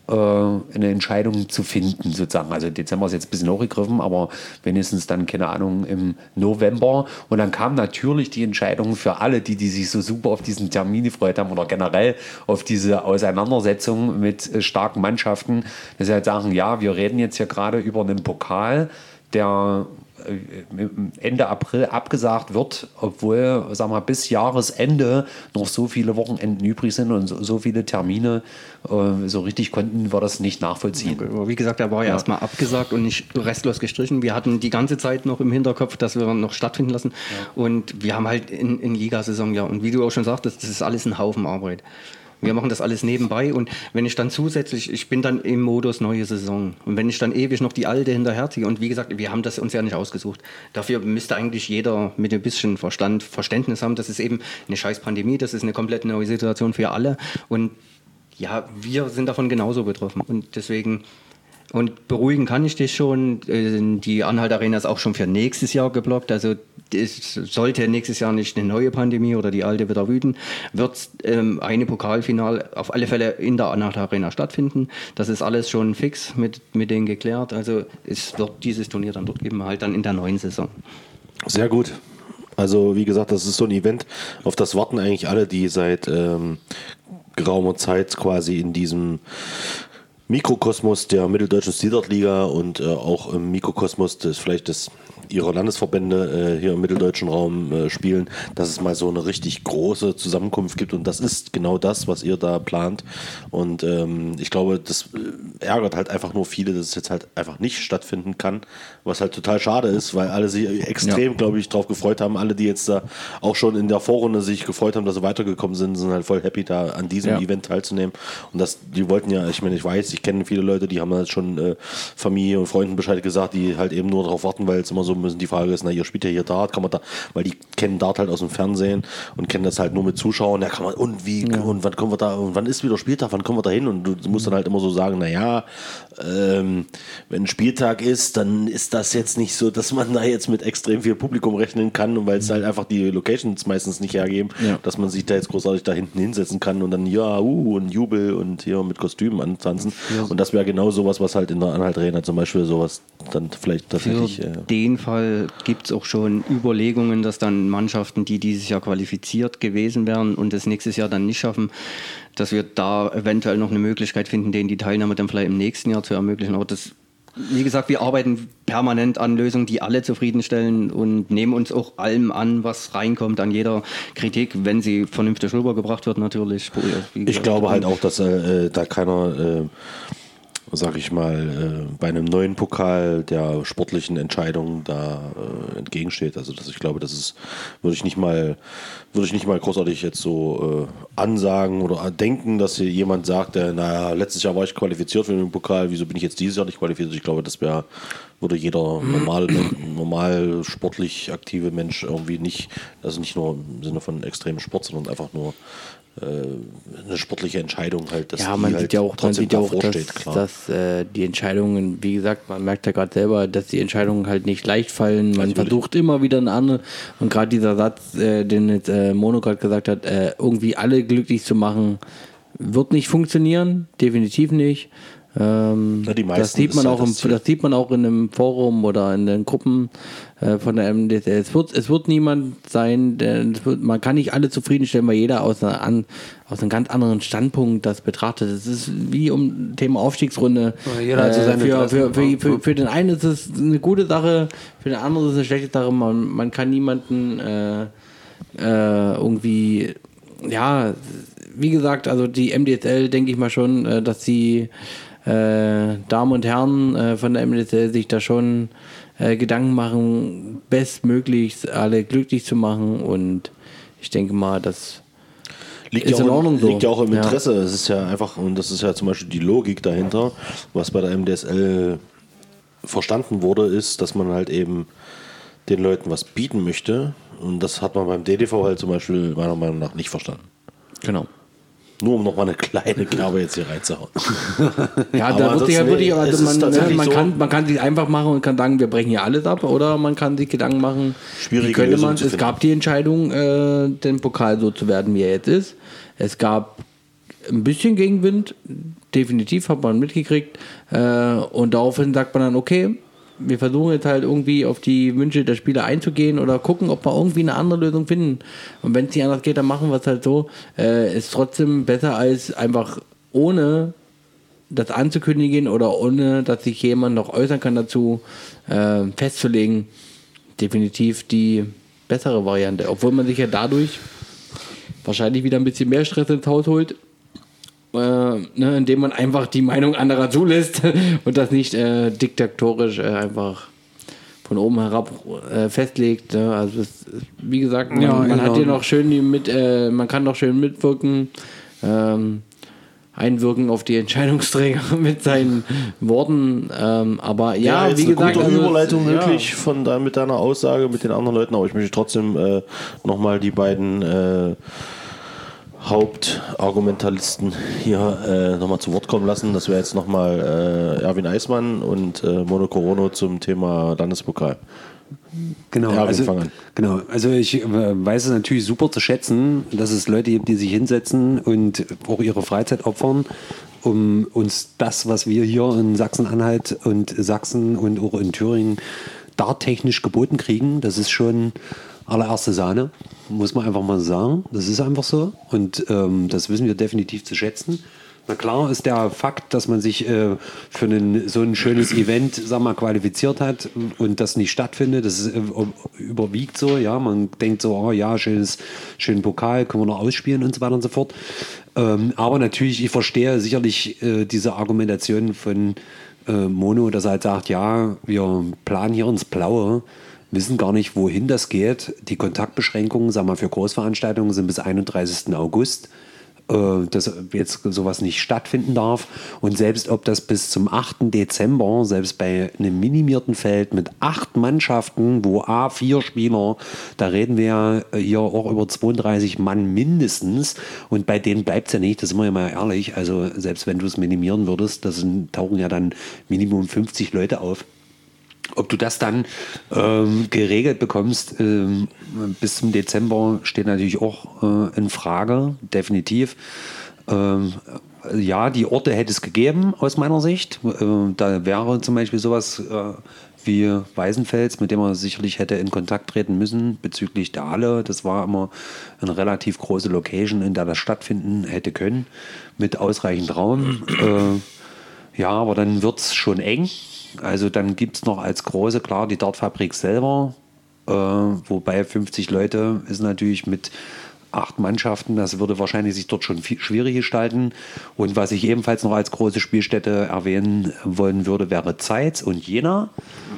eine Entscheidung zu finden, sozusagen. Also Dezember ist jetzt ein bisschen hochgegriffen, aber wenigstens dann, keine Ahnung, im November. Und dann kam natürlich die Entscheidung für alle, die, die sich so super auf diesen Termin gefreut haben oder generell auf diese Auseinandersetzung mit äh, starken Mannschaften, dass sie halt sagen, ja, wir reden jetzt hier gerade über einen Pokal, der äh, Ende April abgesagt wird, obwohl sag mal, bis Jahresende noch so viele Wochenenden übrig sind und so, so viele Termine. Äh, so richtig konnten wir das nicht nachvollziehen. Wie gesagt, er war ja, ja. erstmal abgesagt und nicht restlos gestrichen. Wir hatten die ganze Zeit noch im Hinterkopf, dass wir noch stattfinden lassen. Ja. Und wir haben halt in, in Ligasaison, ja, und wie du auch schon sagtest, das ist alles ein Haufen Arbeit. Wir machen das alles nebenbei und wenn ich dann zusätzlich, ich bin dann im Modus neue Saison. Und wenn ich dann ewig noch die alte hinterherziehe und wie gesagt, wir haben das uns ja nicht ausgesucht. Dafür müsste eigentlich jeder mit ein bisschen Verstand, Verständnis haben, das ist eben eine scheiß Pandemie, das ist eine komplett neue Situation für alle. Und ja, wir sind davon genauso betroffen. Und deswegen und beruhigen kann ich dich schon. Äh, die Anhalt Arena ist auch schon für nächstes Jahr geblockt. Also sollte nächstes Jahr nicht eine neue Pandemie oder die alte wieder wüten, wird ähm, eine Pokalfinal auf alle Fälle in der Anhalt Arena stattfinden. Das ist alles schon fix mit, mit denen geklärt. Also es wird dieses Turnier dann dort geben, halt dann in der neuen Saison. Sehr gut. Also wie gesagt, das ist so ein Event, auf das warten eigentlich alle, die seit ähm, geraumer Zeit quasi in diesem Mikrokosmos der Mitteldeutschen Siedert-Liga und äh, auch im Mikrokosmos des vielleicht des ihrer Landesverbände äh, hier im mitteldeutschen Raum äh, spielen, dass es mal so eine richtig große Zusammenkunft gibt. Und das ist genau das, was ihr da plant. Und ähm, ich glaube, das äh, ärgert halt einfach nur viele, dass es jetzt halt einfach nicht stattfinden kann, was halt total schade ist, weil alle sich extrem, ja. glaube ich, drauf gefreut haben. Alle, die jetzt da auch schon in der Vorrunde sich gefreut haben, dass sie weitergekommen sind, sind halt voll happy, da an diesem ja. Event teilzunehmen. Und das, die wollten ja, ich meine, ich weiß, ich kenne viele Leute, die haben halt schon äh, Familie und Freunden Bescheid gesagt, die halt eben nur darauf warten, weil es immer so müssen. Die Frage ist, na, ihr spielt ja hier Dart, kann man da, weil die kennen Dart halt aus dem Fernsehen und kennen das halt nur mit Zuschauern. Ja, kann man, und wie, ja. und wann kommen wir da, und wann ist wieder Spieltag, wann kommen wir da hin? Und du musst dann halt immer so sagen, naja, ähm, wenn Spieltag ist, dann ist das jetzt nicht so, dass man da jetzt mit extrem viel Publikum rechnen kann und weil es halt einfach die Locations meistens nicht hergeben, ja. dass man sich da jetzt großartig da hinten hinsetzen kann und dann, ja, uh, und Jubel und hier mit Kostümen antanzen. Ja. Und das wäre genau sowas, was halt in der Anhalt Arena zum Beispiel sowas dann vielleicht tatsächlich. Für äh, den Fall gibt es auch schon Überlegungen, dass dann Mannschaften, die dieses Jahr qualifiziert gewesen wären und es nächstes Jahr dann nicht schaffen, dass wir da eventuell noch eine Möglichkeit finden, denen die Teilnahme dann vielleicht im nächsten Jahr zu ermöglichen. Aber das, wie gesagt, wir arbeiten permanent an Lösungen, die alle zufriedenstellen und nehmen uns auch allem an, was reinkommt, an jeder Kritik, wenn sie vernünftig rübergebracht wird, natürlich. Ich glaube halt auch, dass äh, da keiner. Äh sag ich mal, äh, bei einem neuen Pokal der sportlichen Entscheidung da äh, entgegensteht. Also das, ich glaube, das ist, würde ich nicht mal, würde ich nicht mal großartig jetzt so äh, ansagen oder denken, dass hier jemand sagt, äh, naja, letztes Jahr war ich qualifiziert für den Pokal, wieso bin ich jetzt dieses Jahr nicht qualifiziert? Ich glaube, das wäre, würde jeder normal, normal sportlich aktive Mensch irgendwie nicht, also nicht nur im Sinne von extremem Sport, sondern einfach nur eine sportliche Entscheidung halt. Dass ja, man sieht halt ja auch, man sieht ja auch dass, dass äh, die Entscheidungen, wie gesagt, man merkt ja gerade selber, dass die Entscheidungen halt nicht leicht fallen. Man Natürlich. versucht immer wieder eine andere. Und gerade dieser Satz, äh, den jetzt äh, Mono gerade gesagt hat, äh, irgendwie alle glücklich zu machen, wird nicht funktionieren. Definitiv nicht. Ähm, ja, das, sieht man auch im, das sieht man auch in einem Forum oder in den Gruppen äh, von der MDSL. Es wird, es wird niemand sein, der, wird, man kann nicht alle zufriedenstellen, weil jeder aus, einer an, aus einem ganz anderen Standpunkt das betrachtet. Es ist wie um Thema Aufstiegsrunde. Ja, äh, für, für, für, für, für den einen ist es eine gute Sache, für den anderen ist es eine schlechte Sache. Man, man kann niemanden äh, äh irgendwie, ja, wie gesagt, also die MDSL denke ich mal schon, äh, dass sie äh, Damen und Herren äh, von der MDC sich da schon äh, Gedanken machen, bestmöglichst alle glücklich zu machen. Und ich denke mal, das Liegt, Ist ja auch, so. liegt ja auch im Ja. Interesse. Es ist ja einfach, und das ist ja zum Beispiel die Logik dahinter, was bei der MDSL verstanden wurde, ist, dass man halt eben den Leuten was bieten möchte. Und das hat man beim DDV halt zum Beispiel meiner Meinung nach nicht verstanden. genau. Nur um nochmal eine kleine Kerbe jetzt hier reinzuhauen. Ja, da ja ansonsten, wirklich, nee, also man, ne, man, so- kann, man kann sich einfach machen und kann sagen, wir brechen hier alles ab, oder man kann sich Gedanken machen, Schwierige wie könnte Lösung man, es finden. gab die Entscheidung, äh, den Pokal so zu werden, wie er jetzt ist. Es gab ein bisschen Gegenwind, definitiv hat man mitgekriegt, äh, und daraufhin sagt man dann, okay, wir versuchen jetzt halt irgendwie auf die Wünsche der Spieler einzugehen oder gucken, ob wir irgendwie eine andere Lösung finden. Und wenn es nicht anders geht, dann machen wir es halt so. Äh, ist trotzdem besser als einfach ohne das anzukündigen oder ohne, dass sich jemand noch äußern kann dazu, äh, festzulegen, definitiv die bessere Variante. Obwohl man sich ja dadurch wahrscheinlich wieder ein bisschen mehr Stress ins Haus holt, äh, ne, indem man einfach die Meinung anderer zulässt und das nicht äh, diktatorisch äh, einfach von oben herab äh, festlegt. Ne? Also es, ist- wie gesagt, man, Ja, man hat genau. hier noch schön die mit, äh, man kann noch schön mitwirken, ähm, einwirken auf die Entscheidungsträger mit seinen Worten. Ähm, aber ja, jetzt wie eine gesagt, gute also, Überleitung ja. wirklich von da, mit deiner Aussage mit den anderen Leuten, aber ich möchte trotzdem äh, nochmal die beiden äh, Hauptargumentalisten hier äh, nochmal zu Wort kommen lassen. Das wäre jetzt nochmal äh, Erwin Eismann und äh, Mono Corono zum Thema Landespokal. Genau, Erwin, also, genau. Also ich äh, weiß es natürlich super zu schätzen, dass es Leute gibt, die sich hinsetzen und auch ihre Freizeit opfern, um uns das, was wir hier in Sachsen-Anhalt und Sachsen und auch in Thüringen darttechnisch geboten kriegen. Das ist schon allererste Sahne, muss man einfach mal sagen. Das ist einfach so und ähm, das wissen wir definitiv zu schätzen. Na klar ist der Fakt, dass man sich äh, für einen, so ein schönes Event sag mal, qualifiziert hat und das nicht stattfindet, das ist, äh, überwiegt so. Ja, man denkt so, oh ja, schönes, schönen Pokal, können wir noch ausspielen und so weiter und so fort. Ähm, aber natürlich, ich verstehe sicherlich äh, diese Argumentation von äh, Mono, dass er halt sagt, ja, wir planen hier ins Blaue wissen gar nicht, wohin das geht. Die Kontaktbeschränkungen, sagen wir, für Großveranstaltungen sind bis 31. August äh, dass jetzt sowas nicht stattfinden darf. Und selbst ob das bis zum 8. Dezember, selbst bei einem minimierten Feld mit acht Mannschaften, wo A, vier Spieler, da reden wir ja hier auch über 32 Mann mindestens. Und bei denen bleibt es ja nicht, das sind wir ja mal ehrlich. Also selbst wenn du es minimieren würdest, da tauchen ja dann Minimum 50 Leute auf. Ob du das dann ähm, geregelt bekommst ähm, bis zum Dezember steht natürlich auch äh, in Frage, definitiv. Ähm, ja, die Orte hätte es gegeben aus meiner Sicht. Ähm, da wäre zum Beispiel sowas äh, wie Weißenfels, mit dem man sicherlich hätte in Kontakt treten müssen bezüglich der Halle. Das war immer eine relativ große Location, in der das stattfinden hätte können, mit ausreichend Raum. Äh, ja, aber dann wird es schon eng. Also dann gibt es noch als große, klar, die Dartfabrik selber, äh, wobei 50 Leute ist natürlich mit acht Mannschaften, das würde wahrscheinlich sich dort schon viel schwierig gestalten. Und was ich ebenfalls noch als große Spielstätte erwähnen wollen würde, wäre Zeitz und Jena.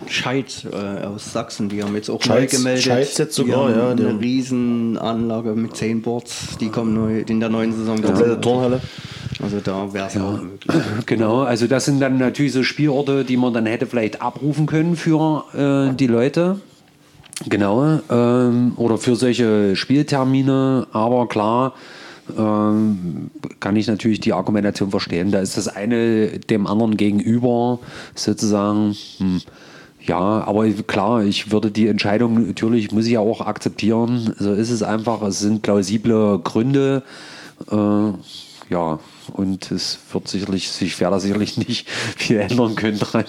Scheid äh, aus Sachsen, die haben jetzt auch Scheids- neu gemeldet. Scheids jetzt die sogar, haben ja, Eine haben- Riesenanlage mit 10 Boards, die kommen neu in der neuen Saison Komplette dazu. Turnhalle. Also da wäre es auch möglich. Genau, also das sind dann natürlich so Spielorte, die man dann hätte vielleicht abrufen können für äh, die Leute. Genau, ähm, oder für solche Spieltermine, aber klar, ähm, kann ich natürlich die Argumentation verstehen. Da ist das eine dem anderen gegenüber sozusagen. Hm, ja, aber klar, ich würde die Entscheidung natürlich, muss ich ja auch akzeptieren. So ist es einfach. Es sind plausible Gründe. Äh, ja, und es wird sicherlich, ich werde sicherlich nicht viel ändern können dran.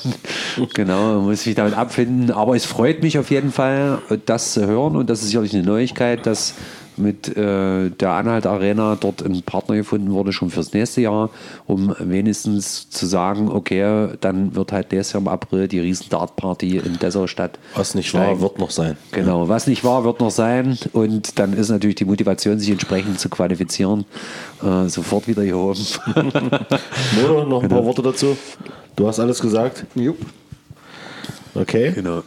genau, man muss sich damit abfinden. Aber es freut mich auf jeden Fall, das zu hören und das ist sicherlich eine Neuigkeit, dass mit äh, der Anhalt Arena dort ein Partner gefunden wurde, schon fürs nächste Jahr, um wenigstens zu sagen, okay, dann wird halt nächstes Jahr im April die riesen Dart-Party in Dessau statt. Was nicht war, wird noch sein. Genau, was nicht war, wird noch sein. Und dann ist natürlich die Motivation, sich entsprechend zu qualifizieren, äh, sofort wieder hier oben. Mono, noch ein paar Worte dazu. Du hast alles gesagt? Jupp. Okay. genau.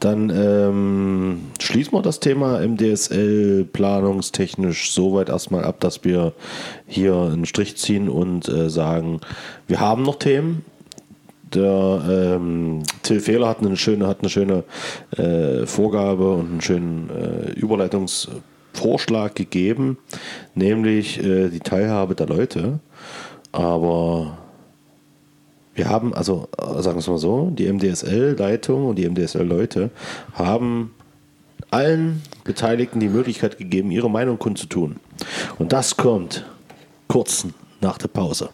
Dann ähm, schließen wir das Thema MDSL planungstechnisch so weit erstmal ab, dass wir hier einen Strich ziehen und äh, sagen, wir haben noch Themen. Der ähm, Till Fehler hat eine schöne, hat eine schöne äh, Vorgabe und einen schönen äh, Überleitungsvorschlag gegeben, nämlich äh, die Teilhabe der Leute. Aber wir haben, also äh, sagen wir es mal so, die MDSL-Leitung und die MDSL-Leute haben allen Beteiligten die Möglichkeit gegeben, ihre Meinung kundzutun. Und das kommt kurz nach der Pause.